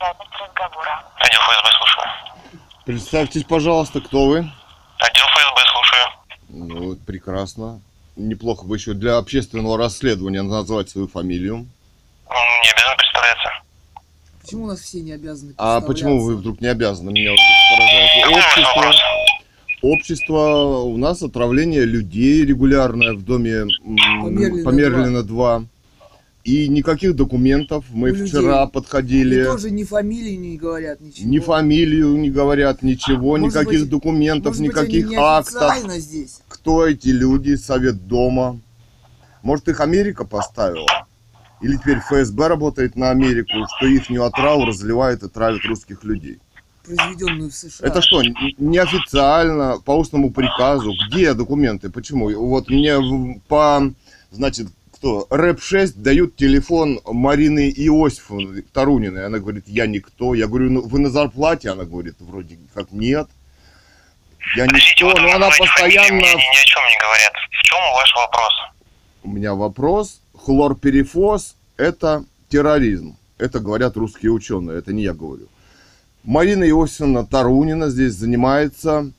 Разговора. Отдел ФСБ, слушаю. Представьтесь, пожалуйста, кто вы? Отдел ФСБ, слушаю. Ну, это прекрасно. Неплохо бы еще для общественного расследования назвать свою фамилию. Не обязан представляться. Почему у нас все не обязаны А почему вы вдруг не обязаны? Меня вот поражает. Общество, общество, у нас отравление людей регулярное в доме м, Померлина Померлина 2. И никаких документов. Мы людей. вчера И подходили. тоже ни фамилии не говорят, ничего. Ни фамилию не говорят, ничего, Может никаких быть, документов, быть, никаких они актов. здесь? Кто эти люди, Совет Дома? Может, их Америка поставила? Или теперь ФСБ работает на Америку, что их отраву разливают и травят русских людей? Произведенную в США. Это что, неофициально, по устному приказу? Где документы? Почему? Вот мне по, значит, кто? РЭП-6 дают телефон Марины Иосифовны Таруниной. Она говорит, я никто. Я говорю, ну, вы на зарплате? Она говорит, вроде как нет. Я Подождите, никто, вот но она постоянно... Мне ни о чем не говорят. В чем ваш вопрос? У меня вопрос. Хлорперифоз – это терроризм. Это говорят русские ученые, это не я говорю. Марина Иосифовна Тарунина здесь занимается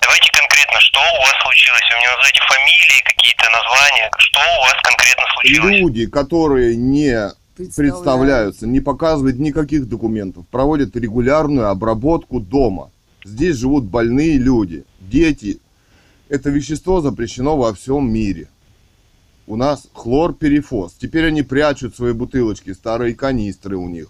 Давайте конкретно, что у вас случилось? Вы мне назовете фамилии, какие-то названия. Что у вас конкретно случилось? люди, которые не Представляю. представляются, не показывают никаких документов, проводят регулярную обработку дома. Здесь живут больные люди, дети. Это вещество запрещено во всем мире. У нас хлорперифоз. Теперь они прячут свои бутылочки, старые канистры у них.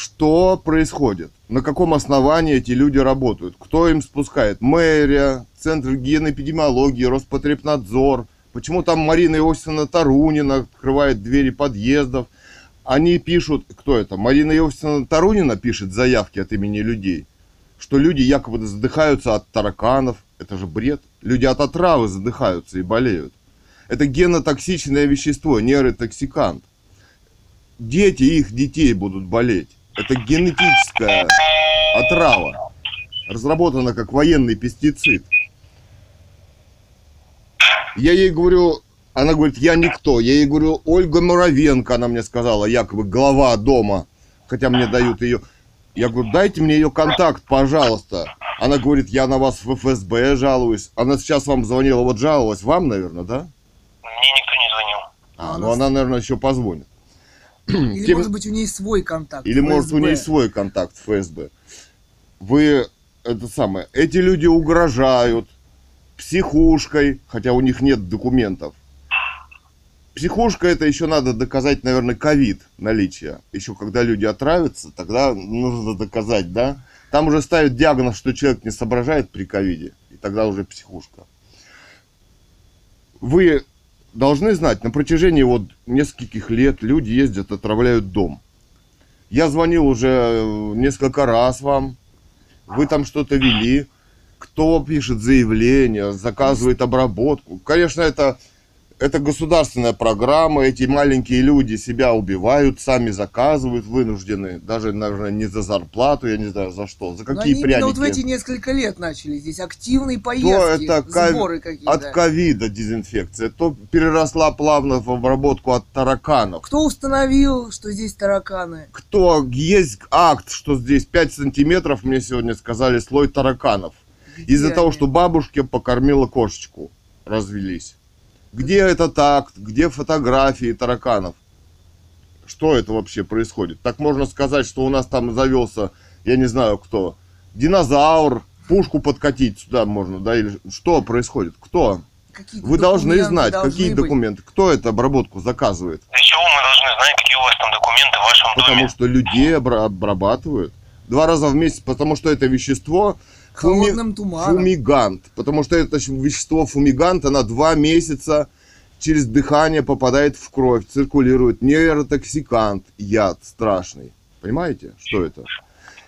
Что происходит? На каком основании эти люди работают? Кто им спускает? Мэрия, Центр гигиены и эпидемиологии, Роспотребнадзор. Почему там Марина Иосифовна Тарунина открывает двери подъездов? Они пишут, кто это? Марина Иосифовна Тарунина пишет заявки от имени людей, что люди якобы задыхаются от тараканов. Это же бред. Люди от отравы задыхаются и болеют. Это генотоксичное вещество, нейротоксикант. Дети их детей будут болеть. Это генетическая отрава. Разработана как военный пестицид. Я ей говорю, она говорит, я никто. Я ей говорю, Ольга Муравенко, она мне сказала, якобы глава дома, хотя мне дают ее. Я говорю, дайте мне ее контакт, пожалуйста. Она говорит, я на вас в ФСБ жалуюсь. Она сейчас вам звонила, вот жаловалась вам, наверное, да? Мне никто не звонил. А, ну она, наверное, еще позвонит. Или, Тем- может быть, у нее свой контакт. Или может у ФСБ. нее свой контакт в ФСБ. Вы, это самое, эти люди угрожают психушкой, хотя у них нет документов. Психушка это еще надо доказать, наверное, ковид наличие. Еще когда люди отравятся, тогда нужно доказать, да? Там уже ставят диагноз, что человек не соображает при ковиде, и тогда уже психушка. Вы должны знать, на протяжении вот нескольких лет люди ездят, отравляют дом. Я звонил уже э, несколько раз вам. Вы там что-то вели. Кто пишет заявление, заказывает обработку. Конечно, это, это государственная программа. Эти маленькие люди себя убивают, сами заказывают, вынуждены. Даже, наверное, не за зарплату, я не знаю за что. За какие они пряники. именно вот в эти несколько лет начали здесь активные То поездки, это ковид- сборы какие-то. от ковида дезинфекция, то переросла плавно в обработку от тараканов. Кто установил, что здесь тараканы? кто есть акт, что здесь 5 сантиметров, мне сегодня сказали, слой тараканов. Из-за того, что бабушка покормила кошечку, развелись. Где этот акт? Где фотографии тараканов? Что это вообще происходит? Так можно сказать, что у нас там завелся, я не знаю кто, динозавр, пушку подкатить сюда можно, да? Или что происходит? Кто? Какие Вы должны знать, должны какие быть? документы. Кто эту обработку заказывает? Для чего мы должны знать, какие у вас там документы в вашем Потому доме? что людей обра- обрабатывают два раза в месяц, потому что это вещество фуми- туманом. фумигант. Потому что это вещество фумигант, она два месяца через дыхание попадает в кровь, циркулирует. Нейротоксикант, яд страшный. Понимаете, что это?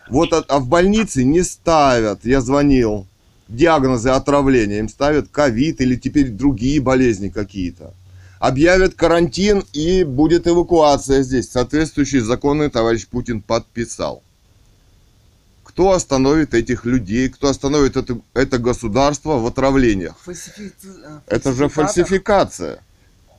Вот, а, а в больнице не ставят, я звонил, диагнозы отравления, им ставят ковид или теперь другие болезни какие-то. Объявят карантин и будет эвакуация здесь. Соответствующие законы товарищ Путин подписал. Кто остановит этих людей? Кто остановит это, это государство в отравлениях? Фальсифи- Это же фальсификация.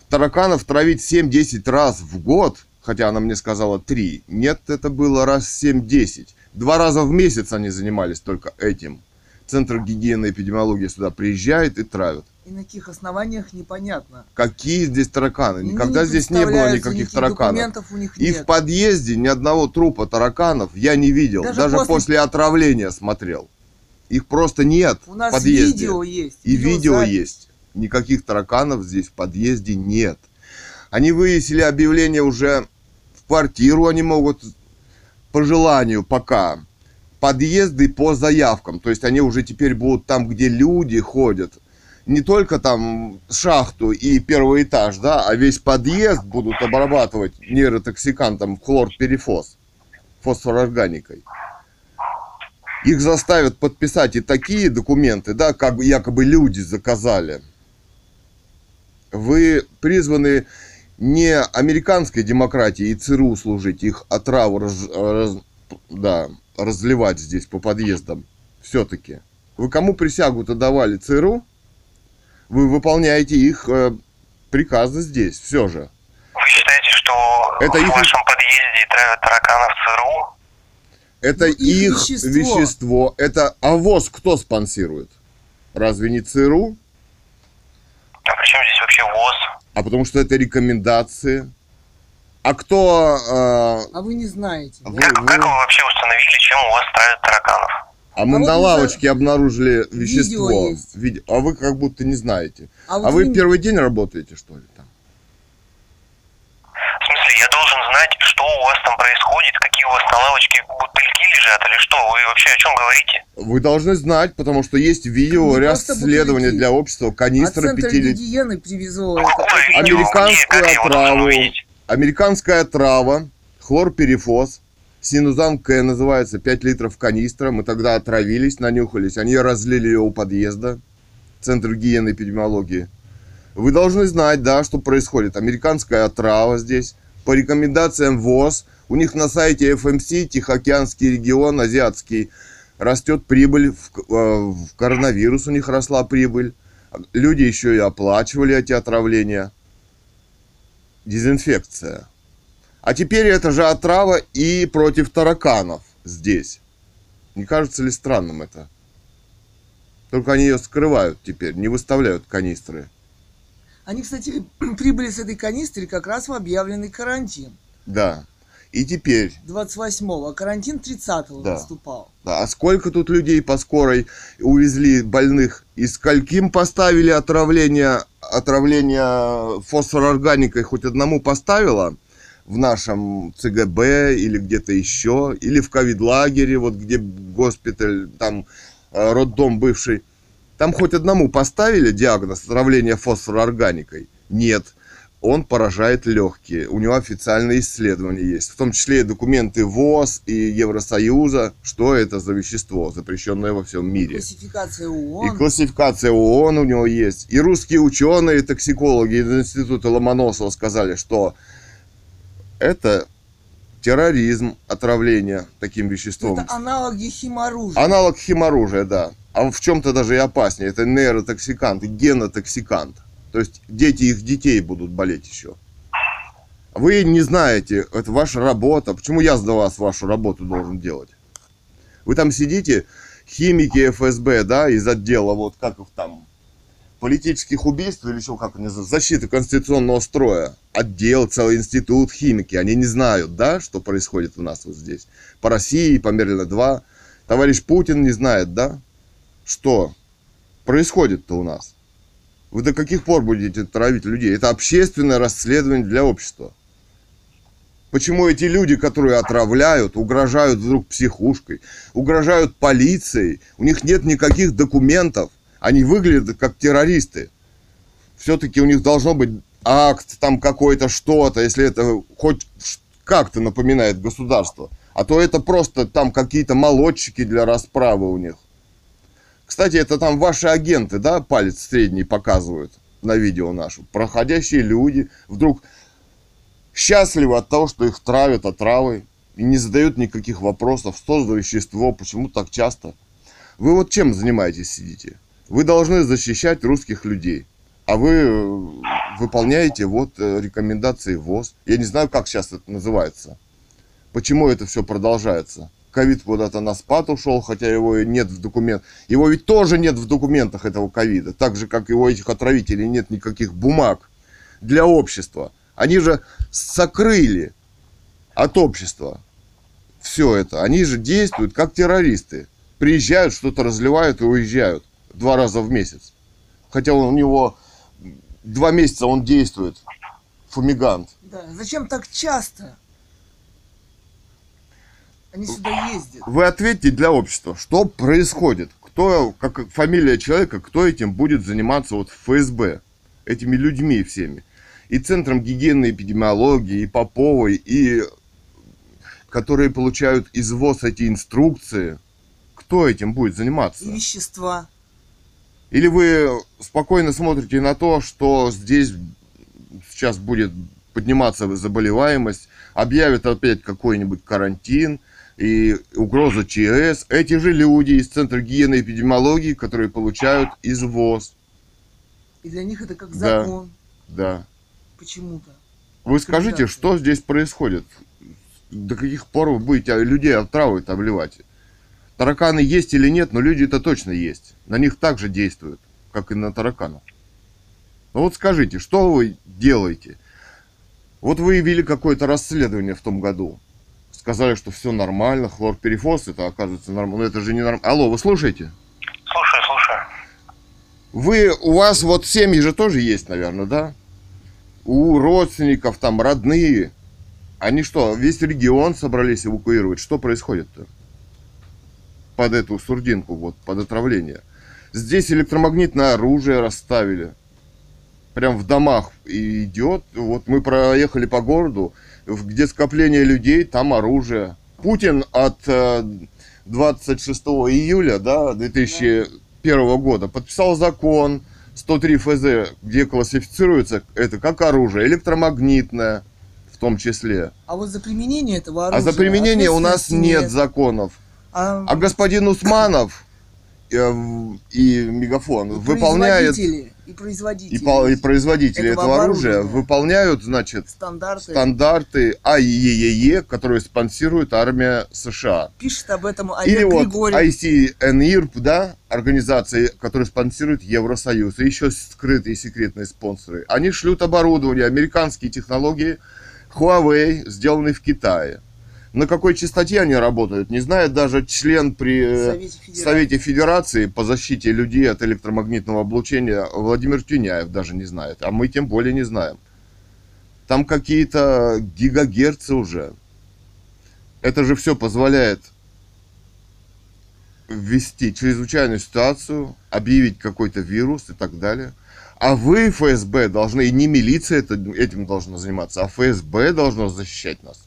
Тараканов травить 7-10 раз в год хотя она мне сказала три. Нет, это было раз 7-10. Два раза в месяц они занимались только этим. Центр гигиены и эпидемиологии сюда приезжает и травят. И на каких основаниях непонятно. Какие здесь тараканы? Никогда не здесь не было никаких тараканов. у них И нет. в подъезде ни одного трупа тараканов я не видел. Даже Даже, после- после... отравления смотрел. Их просто нет У нас в подъезде. видео есть. И видео видеозапись. есть. Никаких тараканов здесь в подъезде нет. Они вывесили объявление уже в квартиру, они могут по желанию пока. Подъезды по заявкам. То есть они уже теперь будут там, где люди ходят. Не только там шахту и первый этаж, да, а весь подъезд будут обрабатывать нейротоксикантом хлорперифос, фосфорорганикой. Их заставят подписать и такие документы, да, как бы якобы люди заказали. Вы призваны не американской демократии и ЦРУ служить, их отраву раз- раз- да, разливать здесь по подъездам. Все-таки. Вы кому присягу-то давали ЦРУ? Вы выполняете их э, приказы здесь, все же. Вы считаете, что Это в их- вашем подъезде травят тараканов ЦРУ? Это Ну, их вещество. вещество. Это а ВОЗ кто спонсирует? Разве не ЦРУ? А при чем здесь вообще ВОЗ? А потому что это рекомендации. А кто... э, А вы не знаете. Вы-? Как, как вы вообще установили, чем у вас травят тараканов? А мы А вот на мы лавочке обнаружили вещество. Видео есть. Виде- А вы как будто не знаете. А, вот А вы не- первый день работаете, что ли, там? В смысле, я должен знать, что у вас там происходит, какие у вас на лавочке бутыльки лежат или что? Вы вообще о чем говорите? Вы должны знать, потому что есть видео, Не ряд исследований для общества, А канистры центр пятилет... гигиены привезло Ну, какое это Где? Как отраву. увидеть? Американская трава, хлорперифос, синузан К называется, 5 литров канистра. Мы тогда отравились, нанюхались. Они разлили ее у подъезда, Центр гигиены и эпидемиологии. Вы должны знать, да, что происходит. Американская отрава здесь. По рекомендациям ВОЗ, у них на сайте FMC, Тихоокеанский регион, азиатский, растет прибыль, в, э, в коронавирус у них росла прибыль. Люди еще и оплачивали эти отравления. Дезинфекция. А теперь это же отрава и против тараканов здесь. Не кажется ли странным это? Только они ее скрывают теперь, не выставляют канистры. Они, кстати, прибыли с этой канистры как раз в объявленный карантин. Да. И теперь, 28-го, а карантин 30-го Да. наступал. да, а сколько тут людей по скорой увезли больных? И скольким поставили отравление, отравление фосфорорганикой? Хоть одному поставила? В нашем ЦГБ или где-то еще? Или в ковид-лагере, вот где госпиталь, там э, роддом бывший? Там хоть одному поставили диагноз отравление фосфорорганикой? Нет. Он поражает легкие. У него официальные исследования есть. В том числе и документы ВОЗ и Евросоюза, что это за вещество, запрещенное во всем мире. Классификация И ООН. классификация ООН у него есть. И русские ученые, токсикологи из института Ломоносова сказали, что это терроризм, отравление таким веществом. Это аналоги химоружия. Аналог химоружия, да. А в чем-то даже и опаснее. Это нейротоксикант и генотоксикант. То есть дети их детей будут болеть еще. Вы не знаете, это ваша работа. Почему я за вас вашу работу должен делать? Вы там сидите, химики ФСБ, да, из отдела, вот как их там, политических убийств или еще как они защиты конституционного строя. Отдел, целый институт, химики. Они не знают, да, что происходит у нас вот здесь. По России, по Мерлина-2. Товарищ Путин не знает, да, что происходит-то у нас. Вы до каких пор будете травить людей? Это общественное расследование для общества. Почему эти люди, которые отравляют, угрожают вдруг психушкой, угрожают полицией, у них нет никаких документов, они выглядят как террористы. Все-таки у них должно быть акт, там какой-то что-то, если это хоть как-то напоминает государство. А то это просто там какие-то молодчики для расправы у них. Кстати, это там ваши агенты, да, палец средний показывают на видео нашу. Проходящие люди вдруг счастливы от того, что их травят отравой и не задают никаких вопросов, что за вещество, почему так часто. Вы вот чем занимаетесь сидите? Вы должны защищать русских людей. А вы, э, выполняете вот э, рекомендации ВОЗ. Я не знаю, как сейчас это называется. Почему это все продолжается? Ковид куда-то на спад ушел, хотя его и нет в документах. Его ведь тоже нет в документах этого ковида. Так же, как у этих отравителей нет никаких бумаг для общества. Они же сокрыли от общества все это. Они же действуют как террористы. Приезжают, что-то разливают и уезжают два раза в месяц. Хотя у него два месяца он действует, фумигант. Да. Зачем так часто? Они сюда ездят. Вы ответьте для общества, что происходит? Кто, как фамилия человека, кто этим будет заниматься вот в ФСБ? Этими людьми всеми. И Центром гигиены и эпидемиологии, и Поповой, и которые получают из ВОЗ эти инструкции. Кто этим будет заниматься? И вещества. Или вы спокойно смотрите на то, что здесь сейчас будет подниматься заболеваемость, объявят опять какой-нибудь карантин и угроза ЧС. Эти же люди из Центра гигиены и эпидемиологии, которые получают из ВОЗ. И для них это как Да. закон. Да. Почему-то. Вы скажите, что здесь происходит? До каких пор вы будете людей отравой обливать? Тараканы есть или нет, но люди это точно есть. На них также действуют, как и на тараканов. Ну вот скажите, что вы делаете? Вот вы вели какое-то расследование в том году. Сказали, что все нормально, хлорперифос, это оказывается нормально. Но это же не нормально. Алло, вы слушаете? Слушаю, слушаю. Вы, у вас вот семьи же тоже есть, наверное, да? У родственников, там, родные. Они что, весь регион собрались эвакуировать? Что происходит-то? Под эту сурдинку, вот, под отравление. Здесь электромагнитное оружие расставили. Прям в домах и идет. Вот мы проехали по городу, где скопление людей, там оружие. Путин от э, 26 июля, да, 2001 года подписал закон 103 ФЗ, где классифицируется это как оружие электромагнитное в том числе. А вот за применение этого А оружия... за применение у нас ответственности нет законов. А, А господин Усманов э, и Мегафон и выполняет и производители. и, и производители этого этого, оружия выполняют, значит, стандарты. стандарты АИЕЕ, которые спонсирует армия США. Пишет об этом Или Олег вот Григорьев. ICNIRP, да, организация, которая спонсирует Евросоюз, и еще скрытые секретные спонсоры. Они шлют оборудование, американские технологии Huawei, сделанные в Китае. На какой частоте они работают, не знает даже член при э, Совете Федерации. Совете Федерации по защите людей от электромагнитного облучения Владимир Тюняев даже не знает, а мы тем более не знаем. Там какие-то гигагерцы уже. Это же все позволяет ввести чрезвычайную ситуацию, объявить какой-то вирус и так далее. А вы, ФСБ, должны, и не милиция это, этим должна заниматься, а ФСБ должно защищать нас.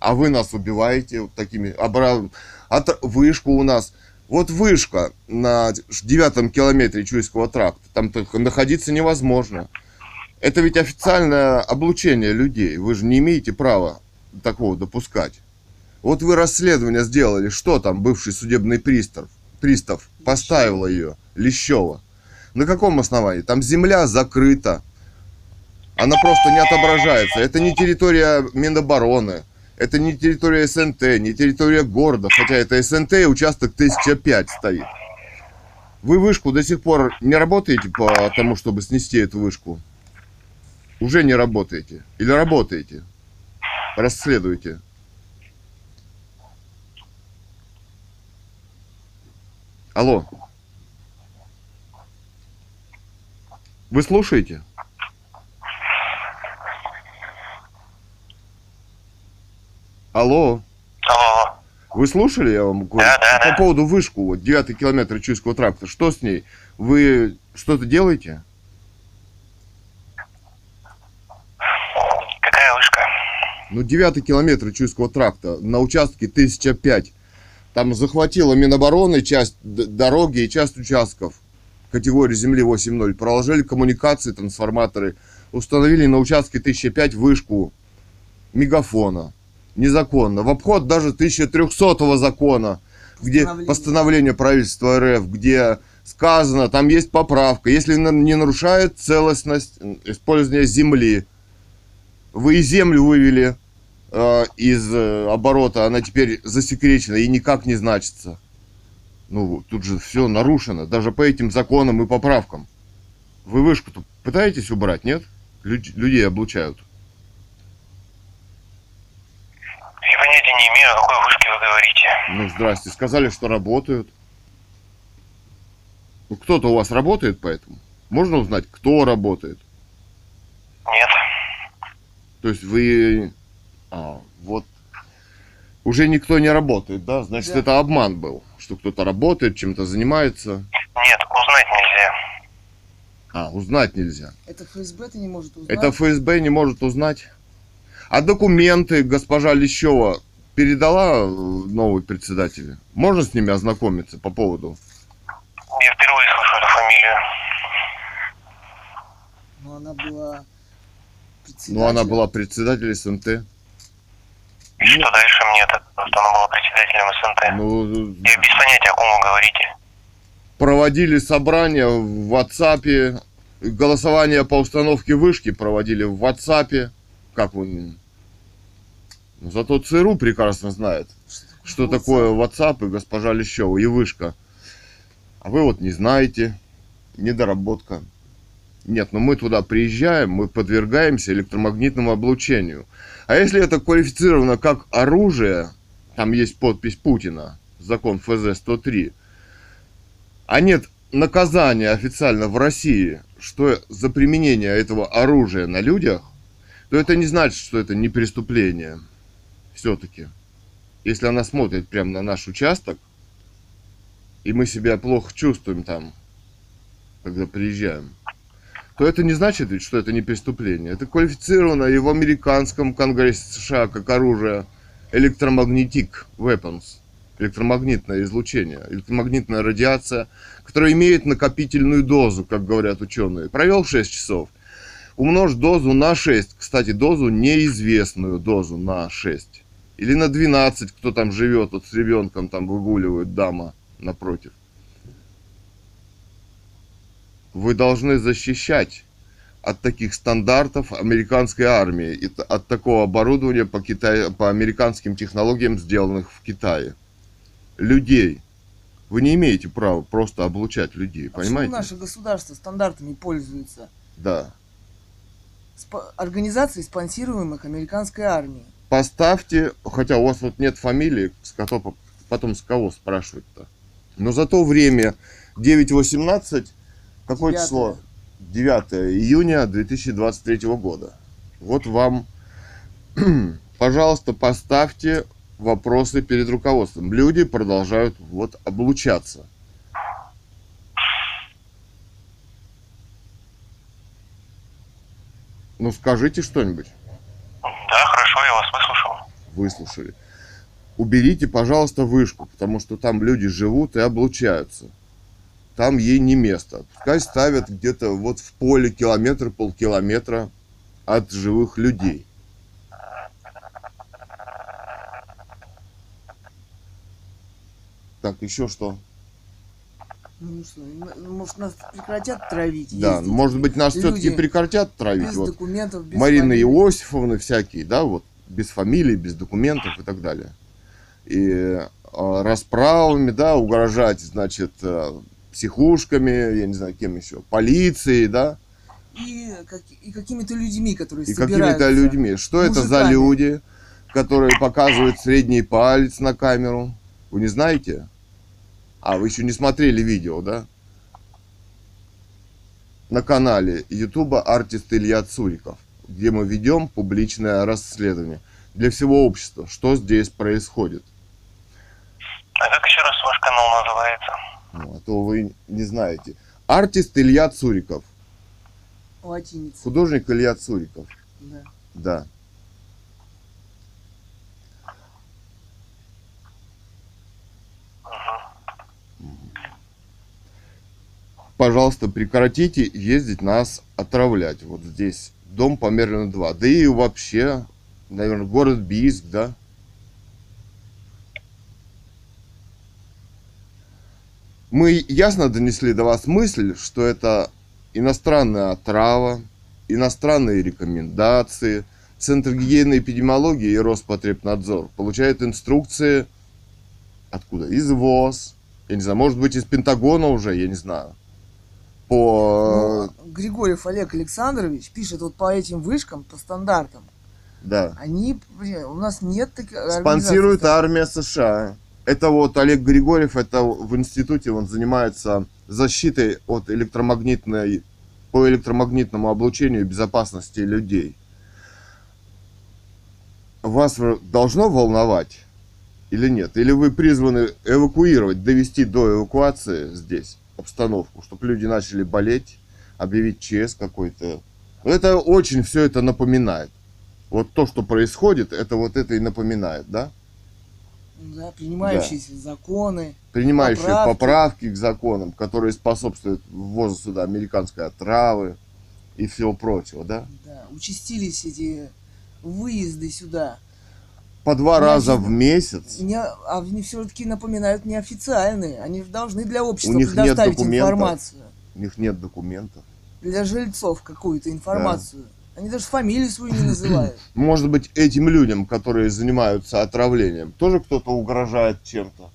А вы нас убиваете вот такими... обра- от- Вышку у нас... Вот вышка на девятом километре Чуйского тракта. Там только находиться невозможно. Это ведь официальное облучение людей. Вы же не имеете права такого допускать. Вот вы расследование сделали. Что там бывший судебный пристав, пристав поставил ее, Лещева? На каком основании? Там земля закрыта. Она просто не отображается. Это не территория Минобороны. Это не территория СНТ, не территория города. Хотя это СНТ и участок 1005 стоит. Вы вышку до сих пор не работаете по тому, чтобы снести эту вышку? Уже не работаете? Или работаете? Расследуйте. Алло. Вы слушаете? Алло. Алло. Вы слушали, я вам говорю? Да, да, По да. поводу вышку, вот, 9 километр Чуйского тракта. Что с ней? Вы что-то делаете? Какая вышка? Ну, 9 километр Чуйского тракта на участке 1005. Там захватила Минобороны часть дороги и часть участков категории земли 8.0. Проложили коммуникации, трансформаторы. Установили на участке 1005 вышку мегафона. Незаконно. В обход даже 1300 закона, где Постановление. постановление правительства РФ, где сказано, там есть поправка, если не нарушает целостность использования земли, вы и землю вывели э, из э, оборота, она теперь засекречена и никак не значится. Ну, тут же все нарушено, даже по этим законам и поправкам. Вы вышку-то пытаетесь убрать, нет? Люд- людей облучают. И понятия не имею, о какой вышке вы говорите. Ну, здрасте, сказали, что работают. Ну, кто-то у вас работает поэтому? Можно узнать, кто работает? Нет. То есть вы... А, вот. Уже никто не работает, да? Значит, Да. это обман был. Что кто-то работает, чем-то занимается. Нет, узнать нельзя. А, узнать нельзя. Это ФСБ-то не может узнать. Это ФСБ не может узнать. А документы госпожа Лещева передала э, новой председателю? Можно с ними ознакомиться по поводу? Я впервые слышу эту фамилию. Но она была Ну, она председателем. была председатель СНТ. И что дальше мне это, что она была председателем СНТ? Ну, Я без понятия, о ком вы говорите. проводили собрания в WhatsApp, голосование по установке вышки проводили в WhatsApp. Как вы... Ну, Зато ЦРУ прекрасно знает, что такое WhatsApp и госпожа Лещева, и вышка. А вы вот не знаете, недоработка. Нет, но мы туда приезжаем, мы подвергаемся электромагнитному облучению. А если это квалифицировано как оружие, там есть подпись Путина, закон ФЗ-103, а нет наказания официально в России, что за применение этого оружия на людях, то это не значит, что это не преступление. Все-таки. Если она смотрит прямо на наш участок, и мы себя плохо чувствуем там, когда приезжаем, то это не значит что это не преступление. Это квалифицировано и в американском конгрессе США как оружие электромагнетик weapons, электромагнитное излучение, электромагнитная радиация, которая имеет накопительную дозу, как говорят ученые. Провел 6 часов, умножь дозу на 6, кстати, дозу неизвестную дозу на 6. Или на 12, кто там живет, вот с ребенком там выгуливает дама напротив. Вы должны защищать от таких стандартов американской армии и от такого оборудования по, Китаю, по американским технологиям, сделанных в Китае. Людей. Вы не имеете права просто облучать людей, А понимаете? наше государство стандартами пользуется? Да. Спо- Организаций, спонсируемых американской армией. Поставьте, хотя у вас вот нет фамилии, с кого, по- потом с кого спрашивать-то. Но за то время 9.18, какое число? 9 июня 2023 года. Вот вам, пожалуйста, поставьте вопросы перед руководством. Люди продолжают вот облучаться. Ну скажите что-нибудь. Хорошо, я вас выслушал. выслушали. Уберите, пожалуйста, вышку, потому что там люди живут и облучаются. Там ей не место. Пускай ставят где-то вот в поле километр, полкилометра от живых людей. Так, еще что? Ну что, ну, может нас прекратят травить? Да, ездить? может быть, нас все-таки прекратят травить. Без Вот. документов, без Марины фамилии. Иосифовны всякие, да, вот, без фамилий, без документов и так далее. И э, расправами, да, угрожать, значит, э, психушками, я не знаю, кем еще, полицией, да, И, как- и какими-то людьми, которые и какими-то людьми. Что это за мужиками. люди, которые показывают средний палец на камеру? Вы не знаете? А, вы еще не смотрели видео, да? На канале Ютуба артист Илья Цуриков, где мы ведем публичное расследование для всего общества, что здесь происходит. А как еще раз ваш канал называется? Ну, а то вы не знаете. Артист Илья Цуриков, Латиница, художник Илья Цуриков, да. да. Пожалуйста, прекратите ездить нас отравлять. Вот здесь дом Померлина 2. Да и вообще, наверное, город Бийск, да? Мы ясно донесли до вас мысль, что это иностранная отрава, иностранные рекомендации. Центр гигиены и эпидемиологии и Роспотребнадзор получают инструкции откуда? Из ВОЗ, я не знаю, может быть из Пентагона уже, я не знаю. По... Ну, Григорьев Олег Александрович пишет вот по этим вышкам, по стандартам. Да. Они, блин, у нас нет таких Спонсирует армия США. Это вот Олег Григорьев, это в институте он занимается защитой от электромагнитной, по электромагнитному облучению безопасности людей. Вас должно волновать или нет? Или вы призваны эвакуировать, довести до эвакуации здесь обстановку, чтобы люди начали болеть, объявить ЧС какой-то? Это очень все это напоминает. Вот то, что происходит, это вот это и напоминает, да? Да, принимающиеся законы. принимающие Поправки. поправки. к законам, которые способствуют ввозу сюда американской отравы и всего прочего, да? Да, участились эти выезды сюда. По два Неожиданно. раза в месяц. Не, а они все-таки напоминают неофициальные. Они же должны для общества У них нет предоставить документов. информацию. У них нет документов. Для жильцов какую-то информацию. Они даже фамилию свою не называют. Может быть, этим людям, которые занимаются отравлением, тоже кто-то угрожает чем-то?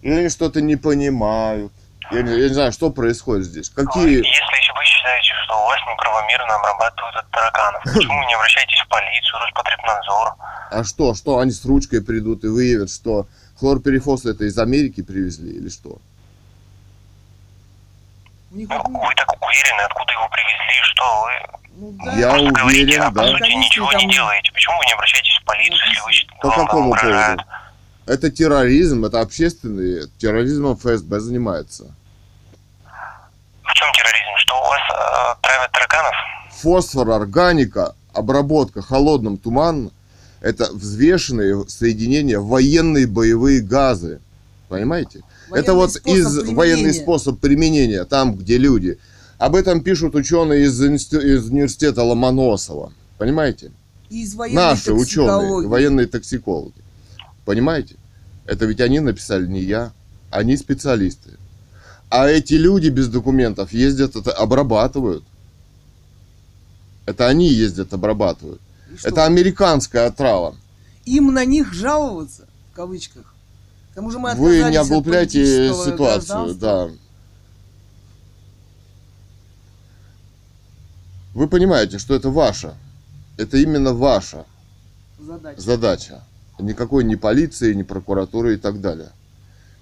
Или они что-то не понимают? Я не, я не знаю, что происходит здесь. Какие... Если вы считаете, что у вас неправомерно обрабатывают от тараканов, почему вы не обращаетесь в полицию, Роспотребнадзор? А что? Что они с ручкой придут и выявят, что хлорперифос это из Америки привезли или что? Ну, вы так уверены, откуда его привезли, что вы ну, да, Я просто говорите, уверен, а по да. сути Конечно, ничего там- не делаете. Почему вы не обращаетесь в полицию, если вы считаете, По какому поводу? Это терроризм, это общественный. Терроризмом ФСБ занимается. В чем терроризм? Что у вас э, травят тараканов? Фосфор, органика, обработка холодным туманом – это взвешенные соединения военные боевые газы. Понимаете? это военный вот способ из военный применения. способ применения, там, где люди. Об этом пишут ученые из, инсти- из университета Ломоносова. Понимаете? Из Наши ученые, военные токсикологи. Понимаете? Это ведь они написали, не я. Они специалисты. А эти люди без документов ездят, это обрабатывают. Это они ездят, обрабатывают. И что, Это американская отрава. Им на них жаловаться, в кавычках. К тому же мы Вы не облупляйте ситуацию, да. Вы понимаете, что это ваша. Это именно ваша Задача. задача. Никакой ни полиции, ни прокуратуры и так далее.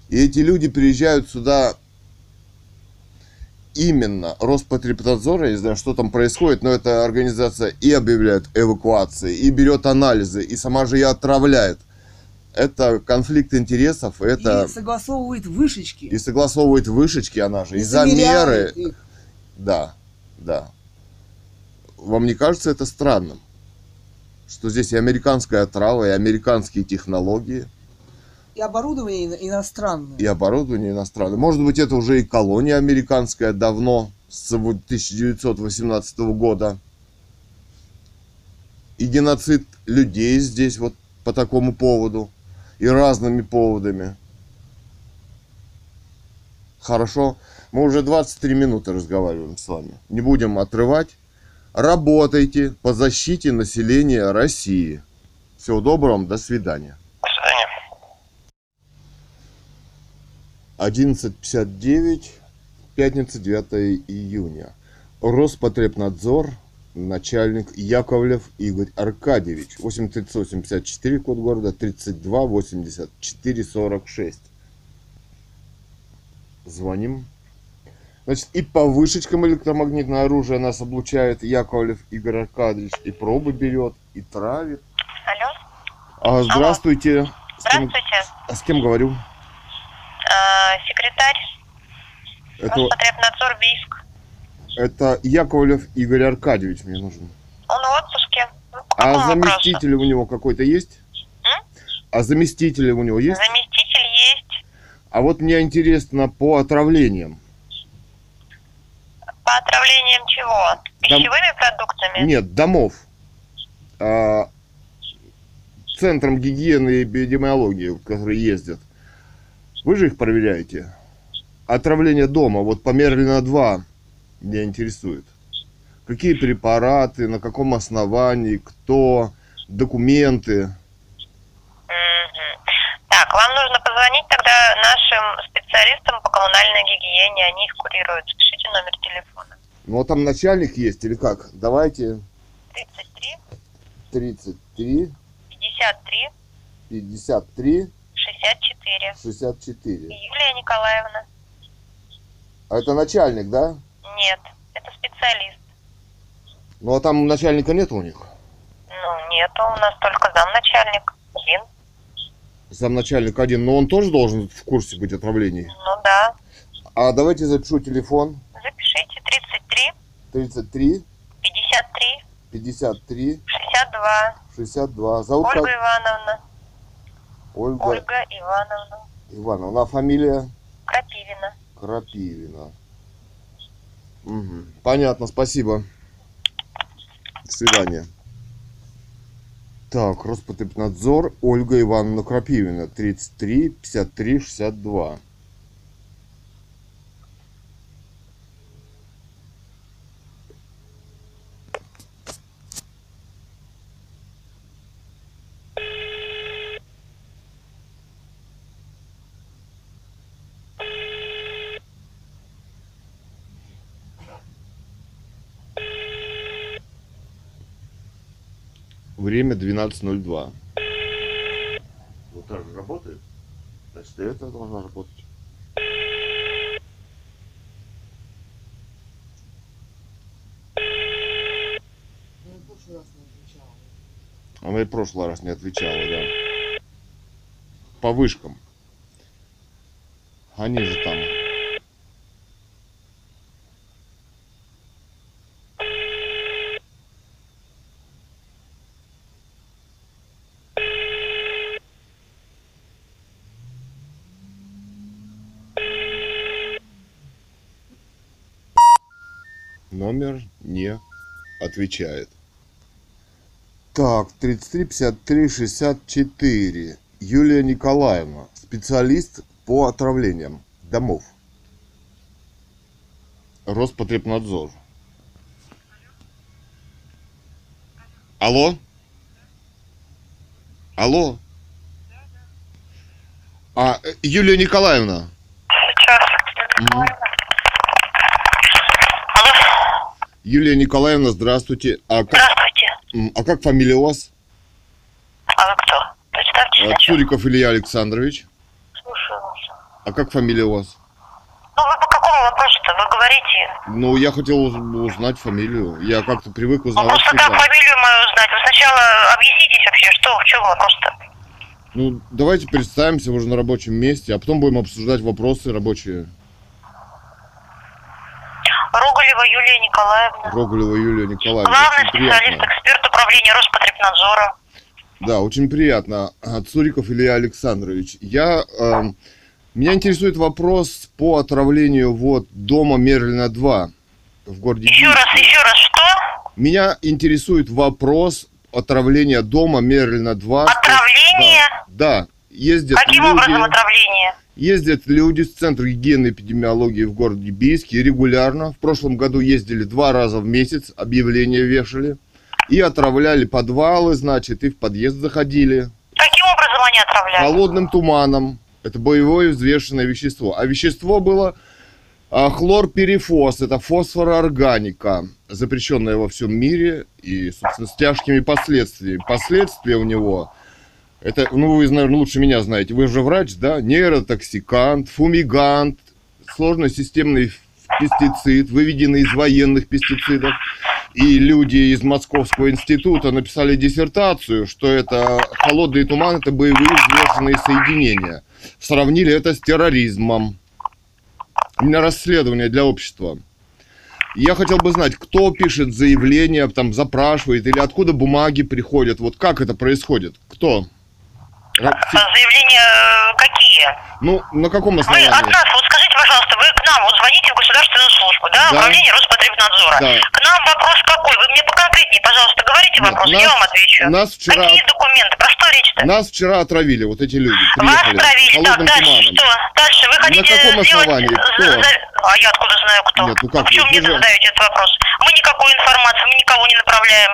И эти люди приезжают сюда именно Роспотребнадзор, я не знаю, что там происходит, но эта организация и объявляет эвакуации, и берет анализы, и сама же и отравляет. Это конфликт интересов, это И согласовывает вышечки. и согласовывает вышечки, она же, и, и замеры. их. Да, да. Вам не кажется это странным? Что здесь и американская отрава, и американские технологии, И оборудование ино- иностранное. и оборудование иностранное. Может быть, это уже и колония американская давно, с вот 1918 года. И геноцид людей здесь вот по такому поводу. И разными поводами. Хорошо. Мы уже 23 минуты разговариваем с вами. Не будем отрывать. Работайте по защите населения России. Всего доброго. До свидания. 11.59, пятница, 9 июня. Роспотребнадзор, начальник Яковлев Игорь Аркадьевич, 83854, код города 328446. Звоним. Значит, и по вышечкам электромагнитное оружие нас облучает Яковлев Игорь Аркадьевич, и пробы берет, и травит. Алло, А, здравствуйте. С кем, здравствуйте. а с кем говорю? Секретарь Это, Роспотребнадзор Бийск. это Яковлев Игорь Аркадьевич мне нужен. Он в отпуске. Ну, А какому вопросу? заместитель у него какой-то есть? А заместитель у него есть? Заместитель есть. А вот мне интересно по отравлениям. По отравлениям чего? Пищевыми продуктами? Нет, домов. А, центром гигиены и эпидемиологии, которые ездят. Вы же их проверяете? отравление дома, вот по Мерлина 2 меня интересует. Какие препараты, на каком основании, кто, документы. Так, вам нужно позвонить тогда нашим специалистам по коммунальной гигиене, они их курируют. Пишите номер телефона. Ну, а там начальник есть или как? Давайте 33 33 53 53 64. 64. Юлия Николаевна. А это начальник, да? Нет, это специалист. Ну, а там начальника нет у них? Ну, нету, у нас только замначальник. Один. Замначальник один, но он тоже должен в курсе быть отравлений. Ну да. А давайте запишу телефон. Запишите 33 33 53 53 62. 62. Зовут Ольга как? Ивановна. Ольга Ольга Ивановна. Ивановна. А фамилия? Крапивина. Крапивина. Мгм. Понятно, спасибо. До свидания. Так, Роспотребнадзор, Ольга Ивановна Крапивина, 33 53 62. Время 12.02. Вот так же работает? Значит, и это должна работать. Она и в прошлый раз не отвечала, да. По вышкам. Они же там. Номер не отвечает. Так, 33 53 64. Юлия Николаевна, специалист по отравлениям домов. Роспотребнадзор. Алло? Алло? А, Юлия Николаевна, Сейчас. Мгм. Алло, Юлия Николаевна, здравствуйте. А как, здравствуйте. а как фамилия у вас? А вы кто? Представьте А, сначала. Цуриков Илья Александрович. Слушаю вас. А как фамилия у вас? Ну, вы по какому вопросу-то? Вы говорите. Ну, я хотел уз- узнать фамилию. Я как-то привык Ну, узнавать просто как всегда. фамилию мою узнать? Вы сначала объяснитесь вообще, что, в чем вопрос-то? Ну, давайте представимся уже на рабочем месте, а потом будем обсуждать вопросы рабочие. Роголева Юлия Николаевна. Роголева Юлия Николаевна. Главный специалист, эксперт управления Роспотребнадзора. Да, очень приятно. А, Цуриков Илья Александрович. Я, эм, меня интересует вопрос по отравлению вот дома Мерлина 2 в городе Еще раз, Бийске. еще раз, что? Меня интересует вопрос отравления дома Мерлина 2. Отравление? Да, да. Ездят Каким люди, образом отравление? Ездят люди с Центра гигиены и эпидемиологии в городе Бийске регулярно. В прошлом году ездили два раза в месяц, объявления вешали. И отравляли подвалы, значит, и в подъезд заходили. Каким образом они отравляют? Холодным туманом. Это боевое взвешенное вещество. А вещество было а, хлорперифос. Это фосфороорганика, запрещенная во всем мире и, собственно, с тяжкими последствиями. Последствия у него, это, ну, вы, наверное, лучше меня знаете. Вы же врач, да? Нейротоксикант, фумигант, сложно-системный пестицид, выведенный из военных пестицидов. И люди из Московского института написали диссертацию, что это холодный туман, это боевые взвешенные соединения. Сравнили это с терроризмом. У меня расследование для общества. Я хотел бы знать, кто пишет заявление, там запрашивает, или откуда бумаги приходят. Вот как это происходит? Кто? А Заявления э, какие? Ну, на каком Вы основании? от нас, вот скажите, пожалуйста, вы к нам вот звоните в государственную службу, да, Да. управление Роспотребнадзора. Да. К нам вопрос какой? Вы мне поконкретнее, пожалуйста, говорите Нет, вопрос, нас- я вам отвечу. нас вчера- Какие документы? Про что говорите-то? Нас вчера отравили, вот эти люди. Вас Приехали. травили. Так, дальше туманом. что? Дальше вы На хотите каком сделать... основании? Кто? за- за- А я откуда знаю, кто? Нет, ну как Почему вы? мне Вы же- задаете этот вопрос? Мы никакой информации, мы никого не направляем.